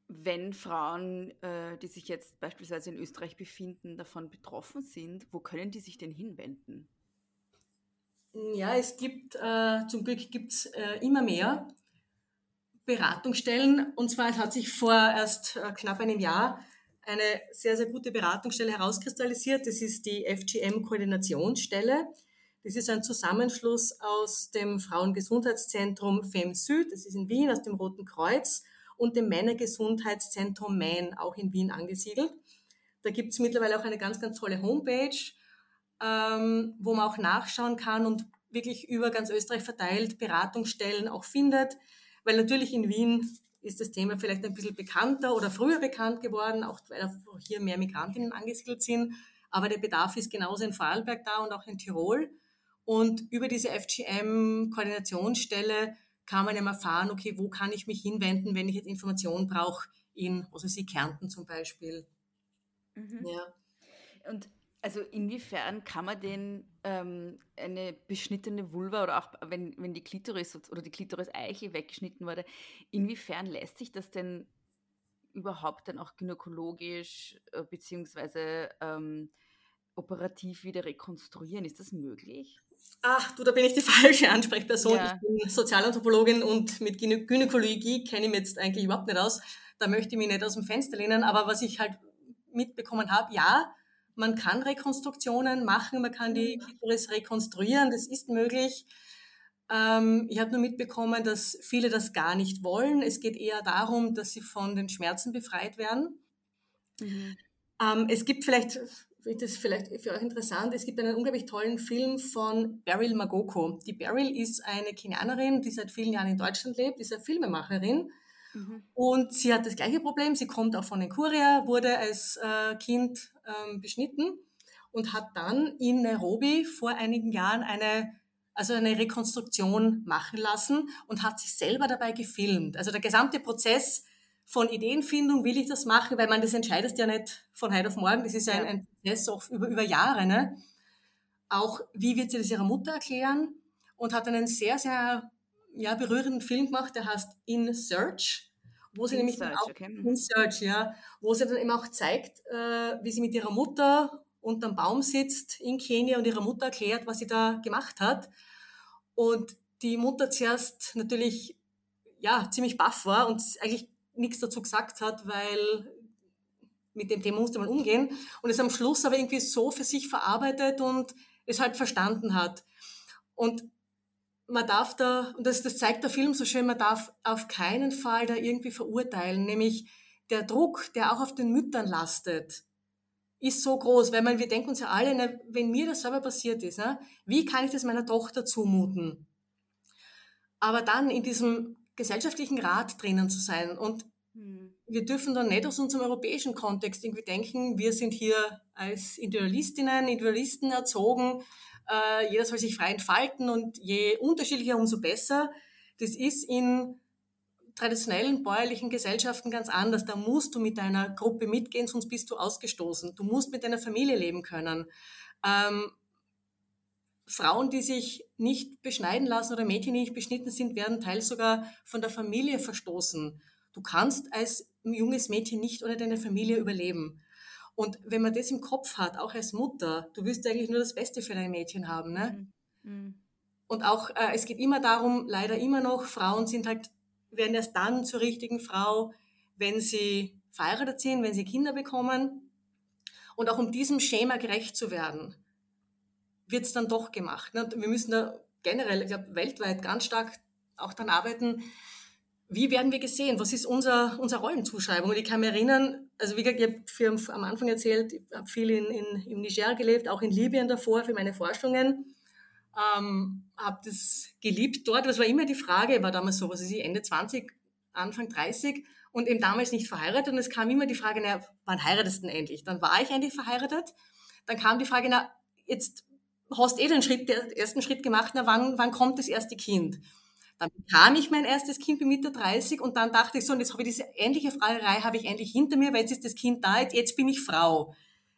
Wenn Frauen, äh, die sich jetzt beispielsweise in Österreich befinden, davon betroffen sind, wo können die sich denn hinwenden? Ja, es gibt, äh, zum Glück gibt es äh, immer mehr Beratungsstellen. Und zwar, hat sich vor erst äh, knapp einem Jahr eine sehr, sehr gute Beratungsstelle herauskristallisiert. Das ist die FGM-Koordinationsstelle. Das ist ein Zusammenschluss aus dem Frauengesundheitszentrum FEM Süd, das ist in Wien, aus dem Roten Kreuz und dem Männergesundheitszentrum Main, auch in Wien angesiedelt. Da gibt es mittlerweile auch eine ganz, ganz tolle Homepage, ähm, wo man auch nachschauen kann und wirklich über ganz Österreich verteilt Beratungsstellen auch findet, weil natürlich in Wien ist das Thema vielleicht ein bisschen bekannter oder früher bekannt geworden, auch weil hier mehr Migrantinnen angesiedelt sind. Aber der Bedarf ist genauso in Vorarlberg da und auch in Tirol. Und über diese FGM-Koordinationsstelle kann man eben erfahren, okay, wo kann ich mich hinwenden, wenn ich jetzt Informationen brauche, in, also Sie Kärnten zum Beispiel. Mhm. Ja. Und also inwiefern kann man denn ähm, eine beschnittene Vulva oder auch wenn, wenn die Klitoris oder die Klitoris-Eiche weggeschnitten wurde, inwiefern lässt sich das denn überhaupt dann auch gynäkologisch äh, beziehungsweise ähm, operativ wieder rekonstruieren? Ist das möglich? Ach, du, da bin ich die falsche Ansprechperson. Ja. Ich bin Sozialanthropologin und mit Gynä Gynäkologie kenne ich mich jetzt eigentlich überhaupt nicht aus. Da möchte ich mich nicht aus dem Fenster lehnen. Aber was ich halt mitbekommen habe, ja, man kann Rekonstruktionen machen, man kann die mhm. Klitoris rekonstruieren, das ist möglich. Ähm, ich habe nur mitbekommen, dass viele das gar nicht wollen. Es geht eher darum, dass sie von den Schmerzen befreit werden. Mhm. Ähm, es gibt vielleicht das ist vielleicht für euch interessant, es gibt einen unglaublich tollen Film von Beryl Magoko. Die Beryl ist eine Kenianerin, die seit vielen Jahren in Deutschland lebt, ist eine Filmemacherin. Mhm. Und sie hat das gleiche Problem, sie kommt auch von den Kurier, wurde als äh, Kind ähm, beschnitten und hat dann in Nairobi vor einigen Jahren eine, also eine Rekonstruktion machen lassen und hat sich selber dabei gefilmt. Also der gesamte Prozess von Ideenfindung will ich das machen, weil man das entscheidet ja nicht von heute auf morgen. Das ist ja ein, ein Prozess auch über, über Jahre. Ne? Auch wie wird sie das ihrer Mutter erklären? Und hat einen sehr, sehr ja, berührenden Film gemacht, der heißt In Search, wo sie in nämlich Search, auch, okay. In Search, ja, wo sie dann eben auch zeigt, äh, wie sie mit ihrer Mutter unterm Baum sitzt in Kenia und ihrer Mutter erklärt, was sie da gemacht hat. Und die Mutter zuerst natürlich ja ziemlich baff war und eigentlich nichts dazu gesagt hat, weil mit dem Thema musste man umgehen und es am Schluss aber irgendwie so für sich verarbeitet und es halt verstanden hat. Und man darf da, und das, das zeigt der Film so schön, man darf auf keinen Fall da irgendwie verurteilen, nämlich der Druck, der auch auf den Müttern lastet, ist so groß, weil man, wir denken uns ja alle, ne, wenn mir das selber passiert ist, ne, wie kann ich das meiner Tochter zumuten? Aber dann in diesem gesellschaftlichen Rat drinnen zu sein. Und hm. wir dürfen dann nicht aus unserem europäischen Kontext irgendwie denken, wir sind hier als Individualistinnen, Individualisten erzogen, äh, jeder soll sich frei entfalten und je unterschiedlicher, umso besser. Das ist in traditionellen bäuerlichen Gesellschaften ganz anders. Da musst du mit deiner Gruppe mitgehen, sonst bist du ausgestoßen. Du musst mit deiner Familie leben können. Ähm, Frauen, die sich nicht beschneiden lassen oder Mädchen, die nicht beschnitten sind, werden teils sogar von der Familie verstoßen. Du kannst als junges Mädchen nicht ohne deine Familie überleben. Und wenn man das im Kopf hat, auch als Mutter, du wirst eigentlich nur das Beste für dein Mädchen haben. Ne? Mhm. mhm. Und auch, äh, es geht immer darum, leider immer noch, Frauen sind halt, werden erst dann zur richtigen Frau, wenn sie verheiratet sind, wenn sie Kinder bekommen. Und auch um diesem Schema gerecht zu werden, wird es dann doch gemacht. Ne? Wir müssen da generell, ich glaube, weltweit ganz stark auch daran arbeiten, wie werden wir gesehen? Was ist unser, unsere Rollenzuschreibung? Und ich kann mich erinnern, also wie gesagt, ich habe am Anfang erzählt, ich habe viel in, in, im Niger gelebt, auch in Libyen davor für meine Forschungen. Ähm, habe das geliebt dort. Was war immer die Frage, war damals so, was ist ich, Ende 20, Anfang 30 und eben damals nicht verheiratet. Und es kam immer die Frage, na, wann heiratest du denn endlich? Dann war ich endlich verheiratet. Dann kam die Frage, na, jetzt hast eh den Schritt, den ersten Schritt gemacht, na, wann, wann kommt das erste Kind? Dann bekam ich mein erstes Kind bei Mitte 30 und dann dachte ich so, und jetzt habe ich diese ähnliche Fragerei, habe ich endlich hinter mir, weil jetzt ist das Kind da, jetzt, bin ich Frau.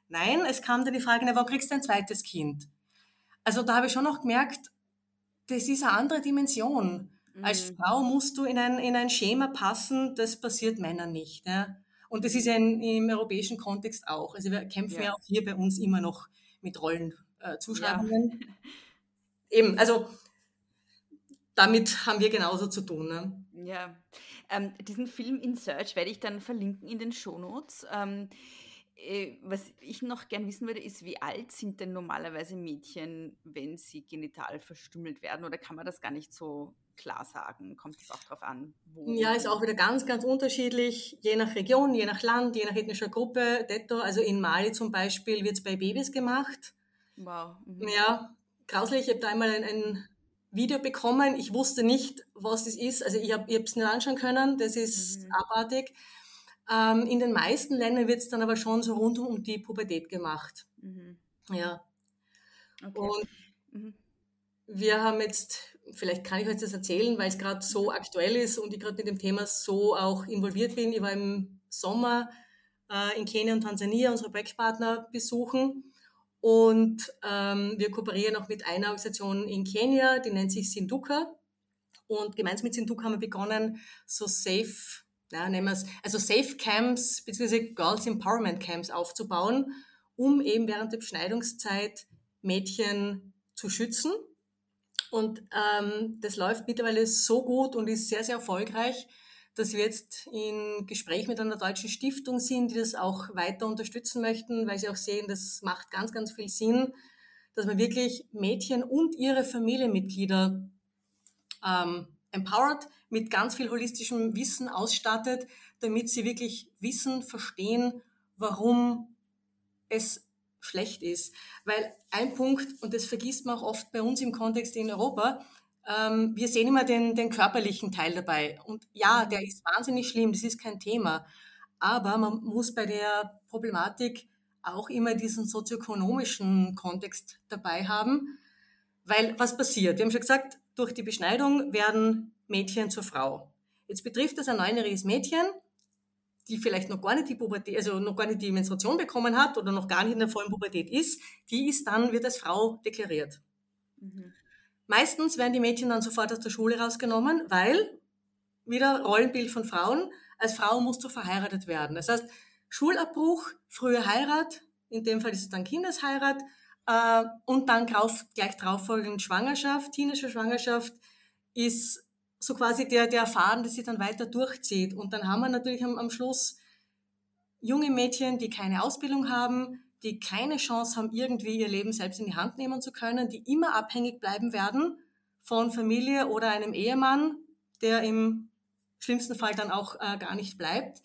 Nein, es kam dann die Frage, na, wann kriegst du ein zweites Kind? Also da habe ich schon noch gemerkt, das ist eine andere Dimension. Mhm. Als Frau musst du in ein, in ein Schema passen, das passiert Männern nicht. Ja? Und das ist ja in, im europäischen Kontext auch. Also wir kämpfen ja, ja auch hier bei uns immer noch mit Rollenzuschreibungen. Äh, ja. Eben, also damit haben wir genauso zu tun. Ne? Ja, ähm, diesen Film In Search werde ich dann verlinken in den Shownotes. Ähm, äh, was ich noch gern wissen würde, ist, wie alt sind denn normalerweise Mädchen, wenn sie genital verstümmelt werden? Oder kann man das gar nicht so klar sagen? Kommt es auch darauf an? ja, ist auch wieder ganz, ganz unterschiedlich, je nach Region, je nach Land, je nach ethnischer Gruppe. Detto, also in Mali zum Beispiel wird es bei Babys gemacht. Wow. Mhm. Ja, grauslich. Ich habe da einmal ein, ein Video bekommen. Ich wusste nicht, was das ist. Also ich habe es nicht anschauen können. Das ist mhm. abartig. Ähm, in den meisten Ländern wird es dann aber schon so rund um die Pubertät gemacht. Mhm. Ja. Okay. Und mhm. wir haben jetzt, vielleicht kann ich euch das erzählen, weil es gerade so aktuell ist und ich gerade mit dem Thema so auch involviert bin. Ich war im Sommer äh, in Kenia und Tansania unsere Projektpartner besuchen und ähm, wir kooperieren auch mit einer Organisation in Kenia, die nennt sich Sinduka. Und gemeinsam mit Sinduka haben wir begonnen, so Safe, ja, nennen wir es, also Safe Camps bzw. Girls Empowerment Camps aufzubauen, um eben während der Beschneidungszeit Mädchen zu schützen. Und ähm, das läuft mittlerweile so gut und ist sehr, sehr erfolgreich, dass wir jetzt in Gespräch mit einer deutschen Stiftung sind, die das auch weiter unterstützen möchten, weil sie auch sehen, das macht ganz, ganz viel Sinn, dass man wirklich Mädchen und ihre Familienmitglieder ähm, empowert, mit ganz viel holistischem Wissen ausstattet, damit sie wirklich wissen, verstehen, warum es schlecht ist. Weil ein Punkt, und das vergisst man auch oft bei uns im Kontext in Europa, ähm, wir sehen immer den, den körperlichen Teil dabei. Und ja, der ist wahnsinnig schlimm, das ist kein Thema. Aber man muss bei der Problematik auch immer diesen sozioökonomischen Kontext dabei haben. Weil was passiert? Wir haben schon gesagt, durch die Beschneidung werden Mädchen zur Frau. Jetzt betrifft das ein neunjähriges Mädchen, die vielleicht noch gar nicht die Pubertät, also noch gar nicht die Menstruation bekommen hat oder noch gar nicht in der vollen Pubertät ist, die ist dann, wird als Frau deklariert. Mhm. Meistens werden die Mädchen dann sofort aus der Schule rausgenommen, weil wieder Rollenbild von Frauen, als Frau musst du verheiratet werden. Das heißt, Schulabbruch, frühe Heirat, in dem Fall ist es dann Kindesheirat, äh, und dann drauf, gleich drauf folgend Schwangerschaft, teenische Schwangerschaft, ist so quasi der, der Faden, der sich dann weiter durchzieht. Und dann haben wir natürlich am, am Schluss junge Mädchen, die keine Ausbildung haben, die keine Chance haben, irgendwie ihr Leben selbst in die Hand nehmen zu können, die immer abhängig bleiben werden von Familie oder einem Ehemann, der im schlimmsten Fall dann auch äh, gar nicht bleibt.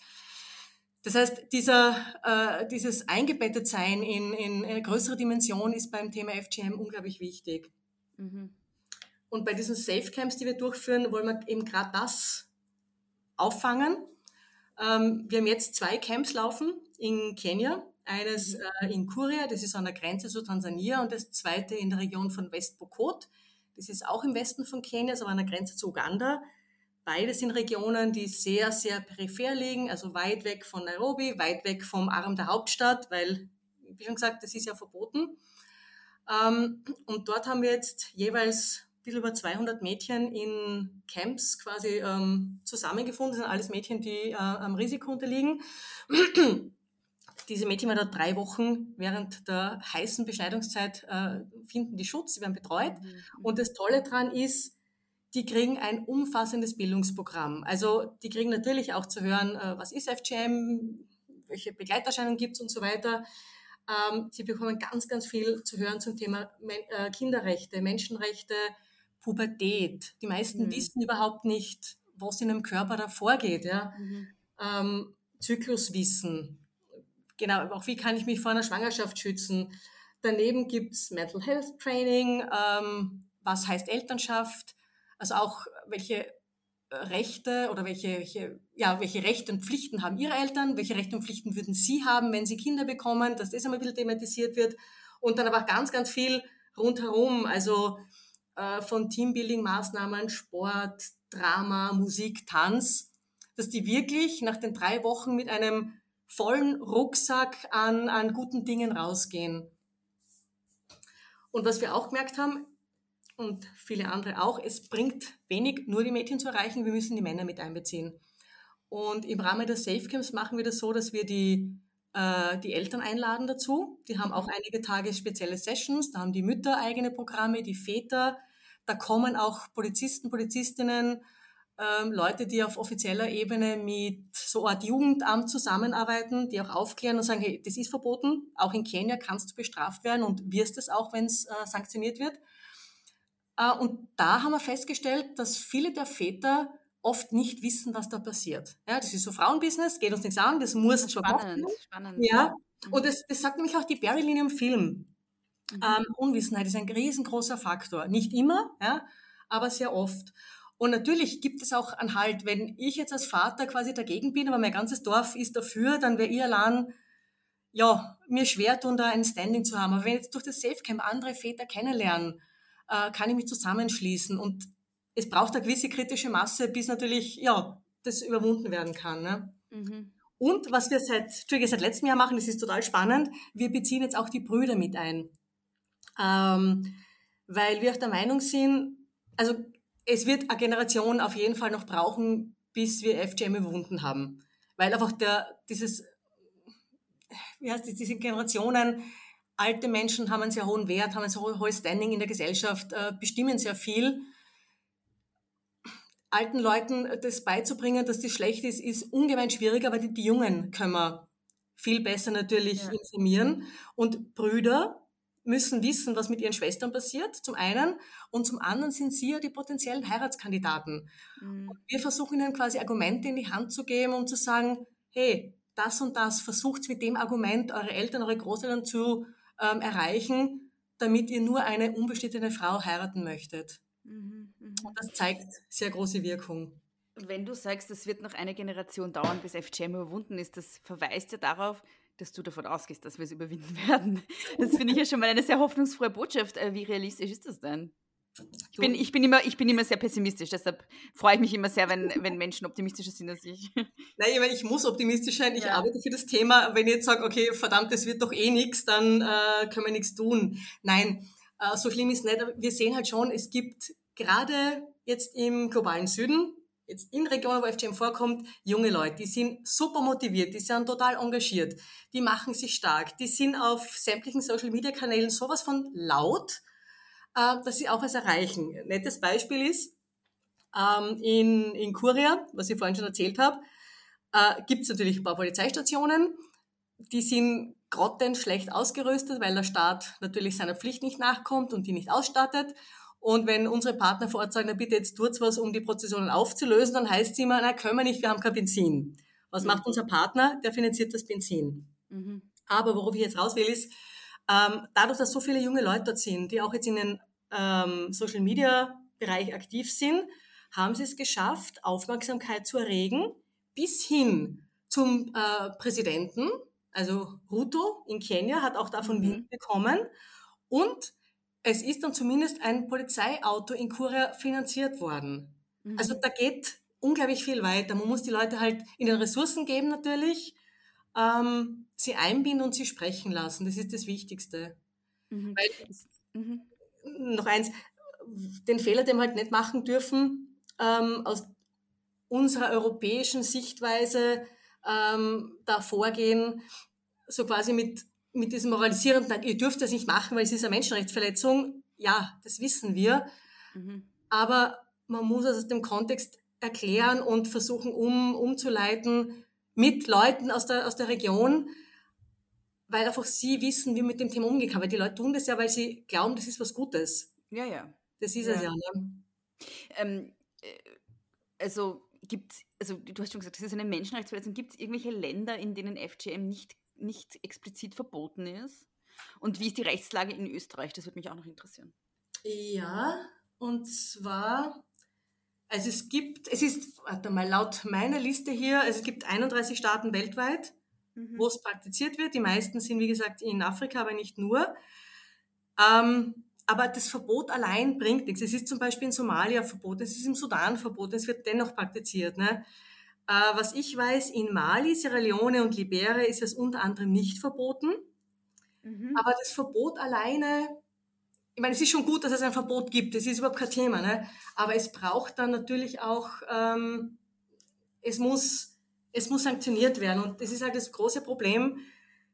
Das heißt, dieser, äh, dieses Eingebettetsein in, in eine größere Dimension ist beim Thema FGM unglaublich wichtig. Mhm. Und bei diesen Safe Camps, die wir durchführen, wollen wir eben gerade das auffangen. Ähm, wir haben jetzt zwei Camps laufen in Kenia. Eines mhm. äh, in Kuria, das ist an der Grenze zu Tansania, und das zweite in der Region von West Pokot. Das ist auch im Westen von Kenia, also an der Grenze zu Uganda. Beide sind Regionen, die sehr, sehr peripher liegen, also weit weg von Nairobi, weit weg vom Arm der Hauptstadt, weil, wie schon gesagt, das ist ja verboten. Ähm, und dort haben wir jetzt jeweils bisschen über 200 Mädchen in Camps quasi ähm, zusammengefunden. Das sind alles Mädchen, die äh, am Risiko unterliegen. Diese Mädchen werden da drei Wochen während der heißen Beschneidungszeit äh, finden die Schutz, sie werden betreut. Mhm. Und das Tolle daran ist, die kriegen ein umfassendes Bildungsprogramm. Also die kriegen natürlich auch zu hören, äh, was ist FGM, welche Begleiterscheinungen gibt es und so weiter. Ähm, sie bekommen ganz, ganz viel zu hören zum Thema Men äh, Kinderrechte, Menschenrechte, Pubertät. Die meisten mhm. wissen überhaupt nicht, was in einem Körper da vorgeht. Ja? Mhm. Ähm, Zykluswissen. Genau, auch wie kann ich mich vor einer Schwangerschaft schützen. Daneben gibt es Mental Health Training, ähm, was heißt Elternschaft, also auch welche Rechte oder welche, welche, ja, welche Rechte und Pflichten haben Ihre Eltern, welche Rechte und Pflichten würden Sie haben, wenn Sie Kinder bekommen, dass das einmal ein bisschen thematisiert wird. Und dann aber auch ganz, ganz viel rundherum, also äh, von Teambuilding-Maßnahmen, Sport, Drama, Musik, Tanz, dass die wirklich nach den drei Wochen mit einem vollen Rucksack an, an guten Dingen rausgehen. Und was wir auch gemerkt haben, und viele andere auch, es bringt wenig, nur die Mädchen zu erreichen, wir müssen die Männer mit einbeziehen. Und im Rahmen der Safecamps machen wir das so, dass wir die, äh, die Eltern einladen dazu. Die haben auch einige Tage spezielle Sessions, da haben die Mütter eigene Programme, die Väter, da kommen auch Polizisten, Polizistinnen, ähm, Leute, die auf offizieller Ebene mit so Art Jugendamt zusammenarbeiten, die auch aufklären und sagen, hey, das ist verboten. Auch in Kenia kannst du bestraft werden und wirst es auch, wenn es äh, sanktioniert wird. Äh, und da haben wir festgestellt, dass viele der Väter oft nicht wissen, was da passiert. Ja, das ist so Frauenbusiness, geht uns nichts an, das muss das schon spannend, spannend. Ja, und das, das sagt nämlich auch die Barry Lynn im Film. Mhm. Ähm, Unwissenheit ist ein riesengroßer Faktor. Nicht immer, ja, aber sehr oft. Und natürlich gibt es auch einen Halt, wenn ich jetzt als Vater quasi dagegen bin, aber mein ganzes Dorf ist dafür, dann wäre ich allein, ja, mir schwer tun, da ein Standing zu haben. Aber wenn ich jetzt durch das Safecamp andere Väter kennenlernen, äh, kann ich mich zusammenschließen. Und es braucht eine gewisse kritische Masse, bis natürlich, ja, das überwunden werden kann. Ne? Mhm. Und was wir seit, seit letztem Jahr machen, das ist total spannend, wir beziehen jetzt auch die Brüder mit ein ähm, weil wir auch der Meinung sind, also es wird eine Generation auf jeden Fall noch brauchen, bis wir FGM überwunden haben. Weil einfach der, dieses, wie heißt das, diese Generationen, alte Menschen haben einen sehr hohen Wert, haben ein sehr hohes Standing in der Gesellschaft, äh, bestimmen sehr viel. Alten Leuten das beizubringen, dass das schlecht ist, ist ungemein schwieriger, aber die, die Jungen können wir viel besser natürlich ja. informieren. Und Brüder müssen wissen, was mit ihren Schwestern passiert, zum einen. Und zum anderen sind sie ja die potenziellen Heiratskandidaten. Mhm. wir versuchen ihnen quasi Argumente in die Hand zu geben, um zu sagen, hey, das und das, versucht mit dem Argument eure Eltern, eure Großeltern zu ähm, erreichen, damit ihr nur eine unbestimmte Frau heiraten möchtet. Mhm, mh. Und das zeigt sehr große Wirkung. Wenn du sagst, es wird noch eine Generation dauern, bis FGM überwunden ist, das verweist ja darauf, dass du davon ausgehst, dass wir es überwinden werden. Das finde ich ja schon mal eine sehr hoffnungsfrohe Botschaft. Äh, wie realistisch ist das denn? Ich bin, ich, bin immer, ich bin immer sehr pessimistisch, deshalb freue ich mich immer sehr, wenn, wenn Menschen optimistischer sind als ich. Nein, ich, meine, ich muss optimistisch sein, ich ja. arbeite für das Thema. Wenn ich jetzt sage, okay, verdammt, das wird doch eh nichts, dann äh, können wir nichts tun. Nein, äh, so schlimm ist es nicht. Wir sehen halt schon, es gibt gerade jetzt im globalen Süden, jetzt in Regionen, wo FGM vorkommt, junge Leute, die sind super motiviert, die sind total engagiert, die machen sich stark, die sind auf sämtlichen Social-Media-Kanälen sowas von laut, äh, dass sie auch was erreichen. Ein nettes Beispiel ist, ähm, in, in Kuria, was ich vorhin schon erzählt habe, äh, gibt es natürlich ein paar Polizeistationen, die sind grottenschlecht ausgerüstet, weil der Staat natürlich seiner Pflicht nicht nachkommt und die nicht ausstattet. Und wenn unsere Partner vor Ort sagen, na bitte jetzt tut's was, um die Prozessionen aufzulösen, dann heißt es immer, na können wir nicht, wir haben kein Benzin. Was mhm. macht unser Partner? Der finanziert das Benzin. Mhm. Aber worauf ich jetzt raus will, ist, ähm, dadurch, dass so viele junge Leute dort sind, die auch jetzt in den ähm, Social Media Bereich aktiv sind, haben sie es geschafft, Aufmerksamkeit zu erregen, bis hin zum äh, Präsidenten, also Ruto in Kenia hat auch davon mhm. Wind bekommen und es ist dann zumindest ein Polizeiauto in Kuria finanziert worden. Mhm. Also da geht unglaublich viel weiter. Man muss die Leute halt in den Ressourcen geben natürlich, ähm, sie einbinden und sie sprechen lassen. Das ist das Wichtigste. Mhm. Weil, mhm. Noch eins, den Fehler, den wir halt nicht machen dürfen, ähm, aus unserer europäischen Sichtweise ähm, da vorgehen, so quasi mit mit diesem moralisierenden, ihr dürft das nicht machen, weil es ist eine Menschenrechtsverletzung. Ja, das wissen wir. Mhm. Aber man muss es aus dem Kontext erklären und versuchen, um, umzuleiten mit Leuten aus der, aus der Region, weil einfach sie wissen, wie mit dem Thema umgehen kann. Weil die Leute tun das ja, weil sie glauben, das ist was Gutes. Ja, ja. Das ist ja. es ja. Ne? Ähm, äh, also gibt also du hast schon gesagt, das ist eine Menschenrechtsverletzung. Gibt es irgendwelche Länder, in denen FGM nicht nicht explizit verboten ist? Und wie ist die Rechtslage in Österreich? Das würde mich auch noch interessieren. Ja, und zwar, also es gibt, es ist, warte mal, laut meiner Liste hier, also es gibt 31 Staaten weltweit, mhm. wo es praktiziert wird. Die meisten sind, wie gesagt, in Afrika, aber nicht nur. Ähm, aber das Verbot allein bringt nichts. Es ist zum Beispiel in Somalia verboten, es ist im Sudan verboten, es wird dennoch praktiziert. Ne? Äh, was ich weiß, in Mali, Sierra Leone und Liberia ist es unter anderem nicht verboten. Mhm. Aber das Verbot alleine, ich meine, es ist schon gut, dass es ein Verbot gibt, das ist überhaupt kein Thema, ne? aber es braucht dann natürlich auch, ähm, es, muss, es muss sanktioniert werden. Und das ist halt das große Problem,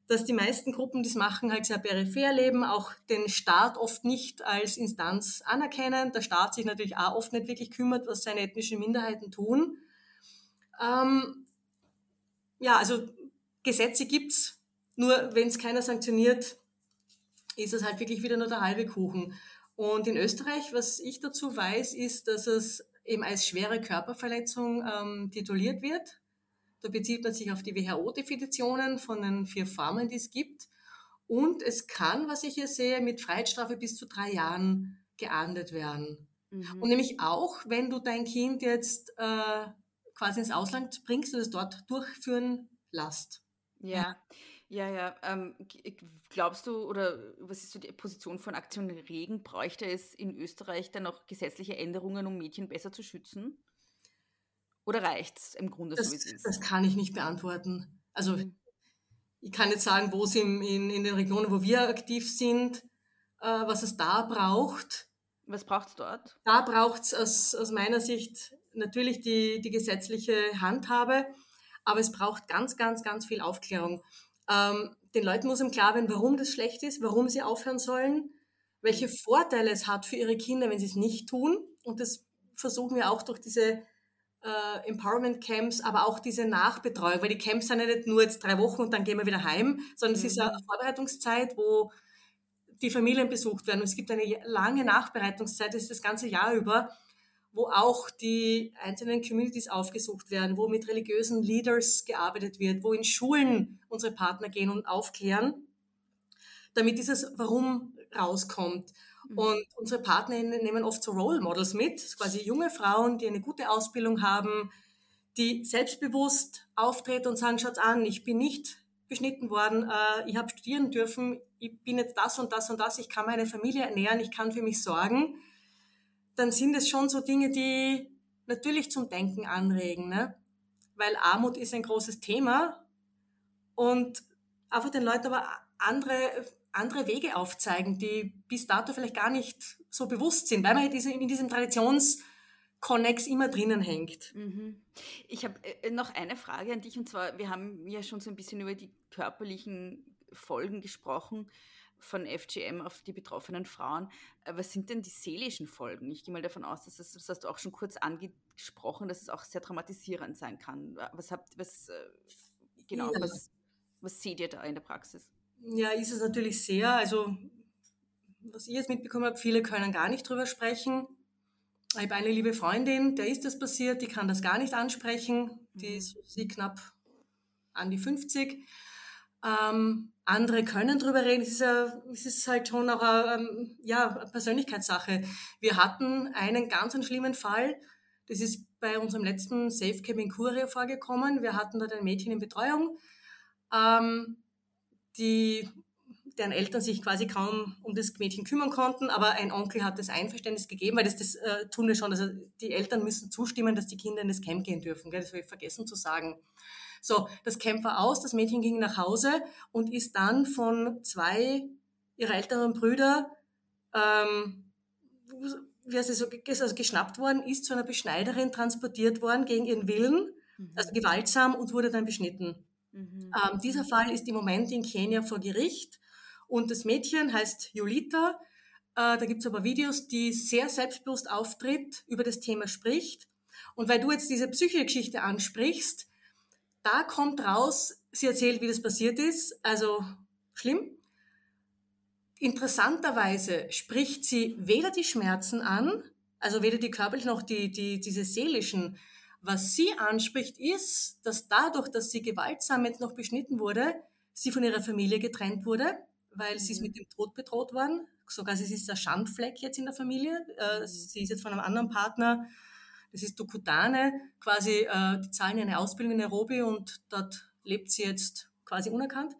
dass die meisten Gruppen, die es machen, halt sehr peripher leben, auch den Staat oft nicht als Instanz anerkennen. Der Staat sich natürlich auch oft nicht wirklich kümmert, was seine ethnischen Minderheiten tun. Ähm, ja, also Gesetze gibt's, nur wenn es keiner sanktioniert, ist es halt wirklich wieder nur der halbe Kuchen. Und in Österreich, was ich dazu weiß, ist, dass es eben als schwere Körperverletzung ähm, tituliert wird. Da bezieht man sich auf die WHO-Definitionen von den vier Formen, die es gibt. Und es kann, was ich hier sehe, mit Freiheitsstrafe bis zu drei Jahren geahndet werden. Mhm. Und nämlich auch, wenn du dein Kind jetzt äh, quasi ins Ausland bringst und es dort durchführen lässt. Ja, ja, ja. Ähm, glaubst du, oder was ist so die Position von Aktion Regen? Bräuchte es in Österreich dann noch gesetzliche Änderungen, um Mädchen besser zu schützen? Oder reicht es im Grunde das, so, wie es ist? Das kann ich nicht beantworten. Also mhm. ich kann jetzt sagen, wo es in, in, in den Regionen, wo wir aktiv sind, äh, was es da braucht. Was braucht es dort? Da braucht es aus, aus meiner Sicht natürlich die, die gesetzliche Handhabe, aber es braucht ganz, ganz, ganz viel Aufklärung. Ähm, den Leuten muss im klar werden, warum das schlecht ist, warum sie aufhören sollen, welche Vorteile es hat für ihre Kinder, wenn sie es nicht tun. Und das versuchen wir auch durch diese äh, Empowerment Camps, aber auch diese Nachbetreuung, weil die Camps sind ja nicht nur jetzt drei Wochen und dann gehen wir wieder heim, sondern mhm. es ist eine mhm. Vorbereitungszeit, wo die Familien besucht werden. Und es gibt eine lange Nachbereitungszeit, das ist das ganze Jahr über, wo auch die einzelnen Communities aufgesucht werden, wo mit religiösen Leaders gearbeitet wird, wo in Schulen unsere Partner gehen und aufklären, damit dieses Warum rauskommt. Mhm. Und unsere Partnerinnen nehmen oft so Role Models mit, quasi junge Frauen, die eine gute Ausbildung haben, die selbstbewusst auftreten und sagen, schaut an, ich bin nicht beschnitten worden, äh, ich habe studieren dürfen, ich bin jetzt das und das und das, ich kann meine Familie ernähren, ich kann für mich sorgen, dann sind es schon so Dinge, die natürlich zum Denken anregen, ne? weil Armut ist ein großes Thema und einfach den Leuten aber andere andere Wege aufzeigen, die bis dato vielleicht gar nicht so bewusst sind, weil man in diesem Traditionskonnex immer drinnen hängt. Mhm. Ich habe äh, noch eine Frage an dich und zwar, wir haben ja schon so ein bisschen über die körperlichen Folgen gesprochen von FGM auf die betroffenen Frauen. Was sind denn die seelischen Folgen? Ich gehe mal davon aus, dass es, das hast du auch schon kurz angesprochen, dass es auch sehr traumatisierend sein kann. Was habt, was, äh, genau, ja. was, was seht ihr da in der Praxis? Ja, ist es natürlich sehr. Also, was ich jetzt mitbekommen habe, viele können gar nicht drüber sprechen. Ich habe eine liebe Freundin, der ist das passiert, die kann das gar nicht ansprechen. Die mhm. ist sie knapp an die 50. Ähm, andere können drüber reden. Es ist, a, es ist halt schon auch eine, ähm, ja, eine Persönlichkeitssache. Wir hatten einen ganz einen schlimmen Fall. Das ist bei unserem letzten Safe Camp in Kuria vorgekommen. Wir hatten dort ein Mädchen in Betreuung. Ähm, die, deren Eltern sich quasi kaum um das Mädchen kümmern konnten, aber ein Onkel hat das Einverständnis gegeben, weil das, das äh, tun wir schon. Also die Eltern müssen zustimmen, dass die Kinder in das Camp gehen dürfen. Gell? Das habe ich vergessen zu sagen. So, das Camp war aus, das Mädchen ging nach Hause und ist dann von zwei ihrer älteren Brüder ähm, wie heißt es, so, also geschnappt worden, ist zu einer Beschneiderin transportiert worden gegen ihren Willen, mhm. also gewaltsam und wurde dann beschnitten. Mhm. Ähm, dieser Fall ist im Moment in Kenia vor Gericht und das Mädchen heißt Julita. Äh, da gibt es aber Videos, die sehr selbstbewusst auftritt, über das Thema spricht. Und weil du jetzt diese Psychogeschichte ansprichst, da kommt raus, sie erzählt, wie das passiert ist, also schlimm. Interessanterweise spricht sie weder die Schmerzen an, also weder die körperlichen noch die, die, diese seelischen, was sie anspricht, ist, dass dadurch, dass sie gewaltsam jetzt noch beschnitten wurde, sie von ihrer Familie getrennt wurde, weil sie ist mhm. mit dem Tod bedroht worden. Sogar sie ist der Schandfleck jetzt in der Familie. Äh, mhm. Sie ist jetzt von einem anderen Partner, das ist Dokutane, quasi, äh, die zahlen eine Ausbildung in Nairobi und dort lebt sie jetzt quasi unerkannt.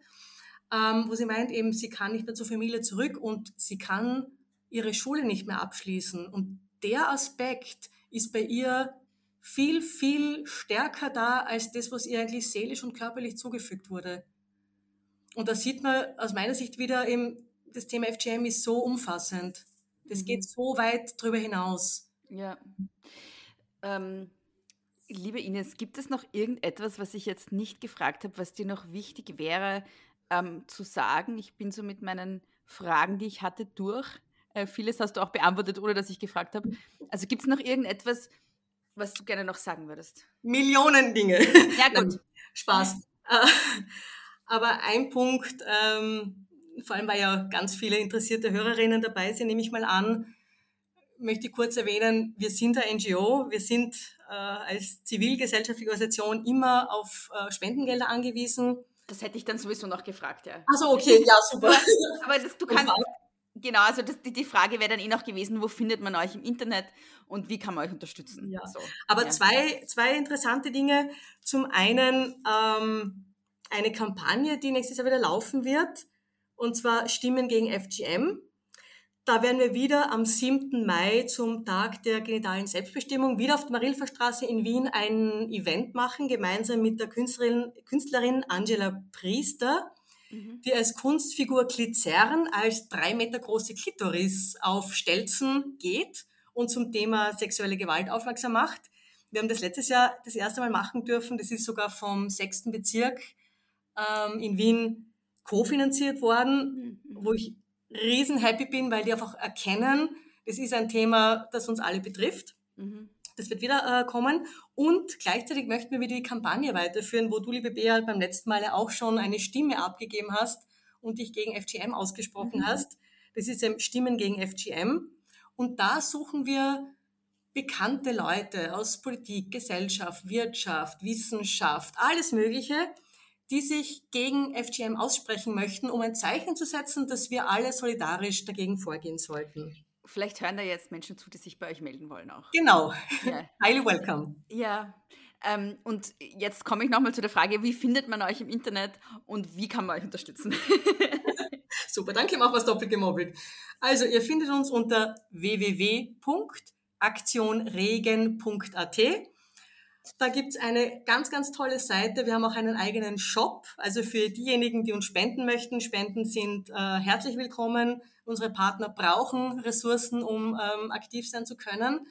Ähm, wo sie meint, eben, sie kann nicht mehr zur Familie zurück und sie kann ihre Schule nicht mehr abschließen. Und der Aspekt ist bei ihr viel, viel stärker da als das, was ihr eigentlich seelisch und körperlich zugefügt wurde. Und da sieht man aus meiner Sicht wieder eben, das Thema FGM ist so umfassend. Das mhm. geht so weit darüber hinaus. Ja. Ähm, liebe Ines, gibt es noch irgendetwas, was ich jetzt nicht gefragt habe, was dir noch wichtig wäre ähm, zu sagen? Ich bin so mit meinen Fragen, die ich hatte, durch. Äh, vieles hast du auch beantwortet, ohne dass ich gefragt habe. Also gibt es noch irgendetwas, was du gerne noch sagen würdest? Millionen Dinge. Ja, gut. Spaß. Äh, aber ein Punkt, ähm, vor allem weil ja ganz viele interessierte Hörerinnen dabei sind, nehme ich mal an, möchte ich kurz erwähnen, wir sind ein NGO, wir sind äh, als zivilgesellschaftliche Organisation immer auf äh, Spendengelder angewiesen. Das hätte ich dann sowieso noch gefragt, ja. Also okay, ja, super. Aber das, du kannst, Genau, also das, die, die, Frage wäre dann eh noch gewesen, wo findet man euch im Internet und wie kann man euch unterstützen? Ja. So, Aber ja. zwei, zwei interessante Dinge. Zum einen ähm, eine Kampagne, die nächstes Jahr wieder laufen wird, und zwar Stimmen gegen FGM. Da werden wir wieder am 7. Mai zum Tag der genitalen Selbstbestimmung wieder auf der Marilfer Straße in Wien ein Event machen, gemeinsam mit der Künstlerin, Künstlerin Angela Priester mhm. die als Kunstfigur Glycern als drei Meter große Klitoris auf Stelzen geht und zum Thema sexuelle Gewalt aufmerksam macht. Wir haben das letztes Jahr das erste Mal machen dürfen. Das ist sogar vom sechsten Bezirk ähm, in Wien kofinanziert worden, mhm. wo ich riesen happy bin, weil die einfach erkennen, es ist ein Thema, das uns alle betrifft. Mhm. Das wird wieder äh, kommen. Und gleichzeitig möchten wir wieder die Kampagne weiterführen, wo du, liebe Bea, beim letzten Mal auch schon eine Stimme abgegeben hast und dich gegen FGM ausgesprochen mhm. hast. Das ist eben Stimmen gegen FGM. Und da suchen wir bekannte Leute aus Politik, Gesellschaft, Wirtschaft, Wissenschaft, alles Mögliche, die sich gegen FGM aussprechen möchten, um ein Zeichen zu setzen, dass wir alle solidarisch dagegen vorgehen sollten. Vielleicht hören da jetzt Menschen zu, die sich bei euch melden wollen auch. Genau. Ja. Highly welcome. Ja. Ähm, und jetzt komme ich nochmal zu der Frage, wie findet man euch im Internet und wie kann man euch unterstützen? Super, danke, mach was doppelt gemobbelt. Also, ihr findet uns unter www.aktionregen.at da gibt's eine ganz, ganz tolle Seite. Wir haben auch einen eigenen Shop. Also für diejenigen, die uns spenden möchten, Spenden sind äh, herzlich willkommen. Unsere Partner brauchen Ressourcen, um ähm, aktiv sein zu können.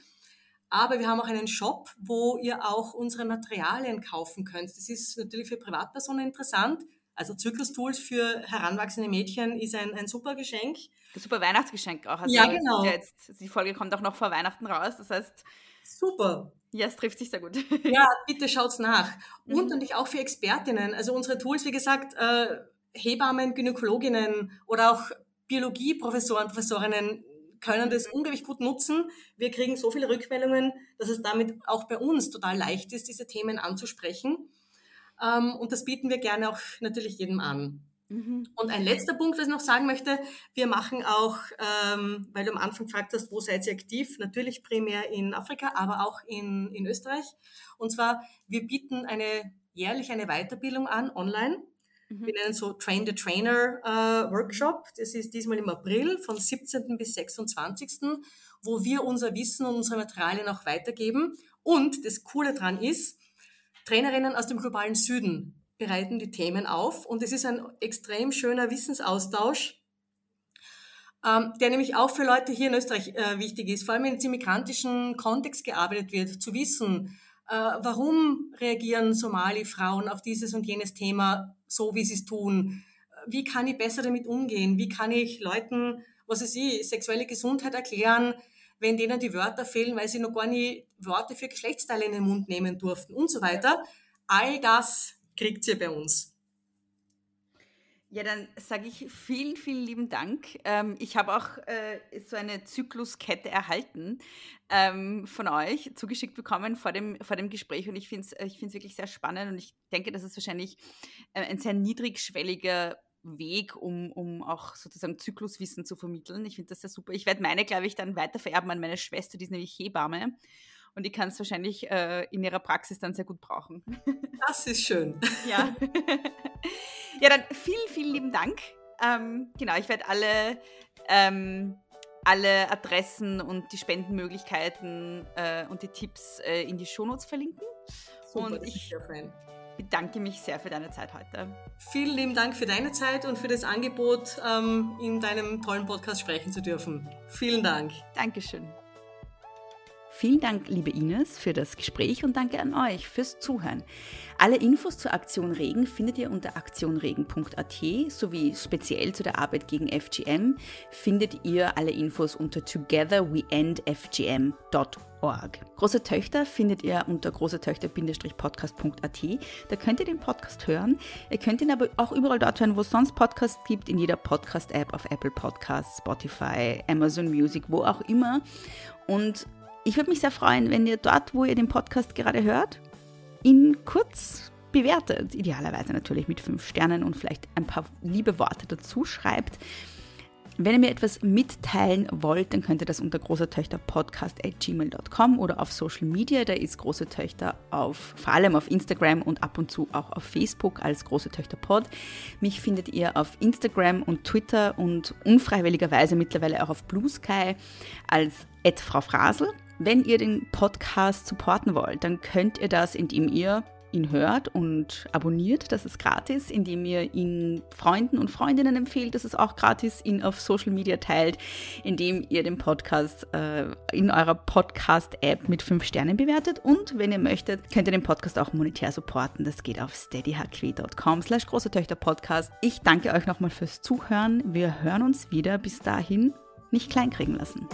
Aber wir haben auch einen Shop, wo ihr auch unsere Materialien kaufen könnt. Das ist natürlich für Privatpersonen interessant. Also Zyklus-Tools für heranwachsende Mädchen ist ein, ein super Geschenk. Ein super Weihnachtsgeschenk auch. Also ja, genau. Jetzt, die Folge kommt auch noch vor Weihnachten raus. Das heißt, Super. Ja, es trifft sich sehr gut. ja, bitte schaut's nach. Und mhm. natürlich auch für Expertinnen. Also unsere Tools, wie gesagt, äh, Hebammen, Gynäkologinnen oder auch Biologieprofessoren, Professorinnen können das mhm. unglaublich gut nutzen. Wir kriegen so viele Rückmeldungen, dass es damit auch bei uns total leicht ist, diese Themen anzusprechen. Ähm, und das bieten wir gerne auch natürlich jedem an. Mhm. Und ein letzter Punkt, was ich noch sagen möchte, wir machen auch, ähm, weil du am Anfang gefragt hast, wo seid ihr aktiv? Natürlich primär in Afrika, aber auch in, in Österreich. Und zwar, wir bieten eine jährlich eine Weiterbildung an, online. Mhm. Wir nennen so Train the Trainer äh, Workshop. Das ist diesmal im April von 17. bis 26., wo wir unser Wissen und unsere Materialien auch weitergeben. Und das Coole dran ist, Trainerinnen aus dem globalen Süden bereiten die Themen auf und es ist ein extrem schöner Wissensaustausch, ähm, der nämlich auch für Leute hier in Österreich äh, wichtig ist, vor allem wenn jetzt im migrantischen Kontext gearbeitet wird, zu wissen, äh, warum reagieren Somali-Frauen auf dieses und jenes Thema so, wie sie es tun, wie kann ich besser damit umgehen, wie kann ich Leuten, was weiß ich, sexuelle Gesundheit erklären, wenn denen die Wörter fehlen, weil sie noch gar nie Worte für Geschlechtsteile in den Mund nehmen durften und so weiter. All das kriegt ihr bei uns. Ja, dann sage ich vielen, vielen lieben Dank. Ähm, ich habe auch äh, so eine Zykluskette erhalten ähm, von euch, zugeschickt bekommen vor dem, vor dem Gespräch und ich finde es äh, ich wirklich sehr spannend und ich denke, das ist wahrscheinlich äh, ein sehr niedrigschwelliger Weg, um, um auch sozusagen Zykluswissen zu vermitteln. Ich finde das sehr super. Ich werde meine, glaube ich, dann weitervererben an meine Schwester, die ist nämlich Hebamme und die kann es wahrscheinlich äh, in ihrer Praxis dann sehr gut brauchen. Das ist schön. Ja. ja, dann vielen, vielen lieben Dank. Ähm, genau, ich werde alle, ähm, alle Adressen und die Spendenmöglichkeiten äh, und die Tipps äh, in die Shownotes verlinken. Super, und ich bedanke mich sehr für deine Zeit heute. Vielen lieben Dank für deine Zeit und für das Angebot, ähm, in deinem tollen Podcast sprechen zu dürfen. Vielen Dank. Dankeschön. Vielen Dank, liebe Ines, für das Gespräch und danke an euch fürs Zuhören. Alle Infos zur Aktion Regen findet ihr unter aktionregen.at sowie speziell zu der Arbeit gegen FGM findet ihr alle Infos unter togetherweendfgm.org. Große Töchter findet ihr unter großetöchter-podcast.at. Da könnt ihr den Podcast hören. Ihr könnt ihn aber auch überall dort hören, wo es sonst Podcasts gibt, in jeder Podcast-App auf Apple Podcasts, Spotify, Amazon Music, wo auch immer. Und ich würde mich sehr freuen, wenn ihr dort, wo ihr den Podcast gerade hört, ihn kurz bewertet. Idealerweise natürlich mit fünf Sternen und vielleicht ein paar liebe Worte dazu schreibt. Wenn ihr mir etwas mitteilen wollt, dann könnt ihr das unter großetöchterpodcast.gmail.com oder auf Social Media. Da ist Große Töchter auf, vor allem auf Instagram und ab und zu auch auf Facebook als Große Töchter Pod. Mich findet ihr auf Instagram und Twitter und unfreiwilligerweise mittlerweile auch auf Blue Sky als Frau Frasel. Wenn ihr den Podcast supporten wollt, dann könnt ihr das, indem ihr ihn hört und abonniert, das ist gratis, indem ihr ihn Freunden und Freundinnen empfehlt, das ist auch gratis, ihn auf Social Media teilt, indem ihr den Podcast äh, in eurer Podcast-App mit fünf Sternen bewertet und wenn ihr möchtet, könnt ihr den Podcast auch monetär supporten. Das geht auf steadyhq.com slash große Töchter Podcast. Ich danke euch nochmal fürs Zuhören. Wir hören uns wieder. Bis dahin nicht kleinkriegen lassen.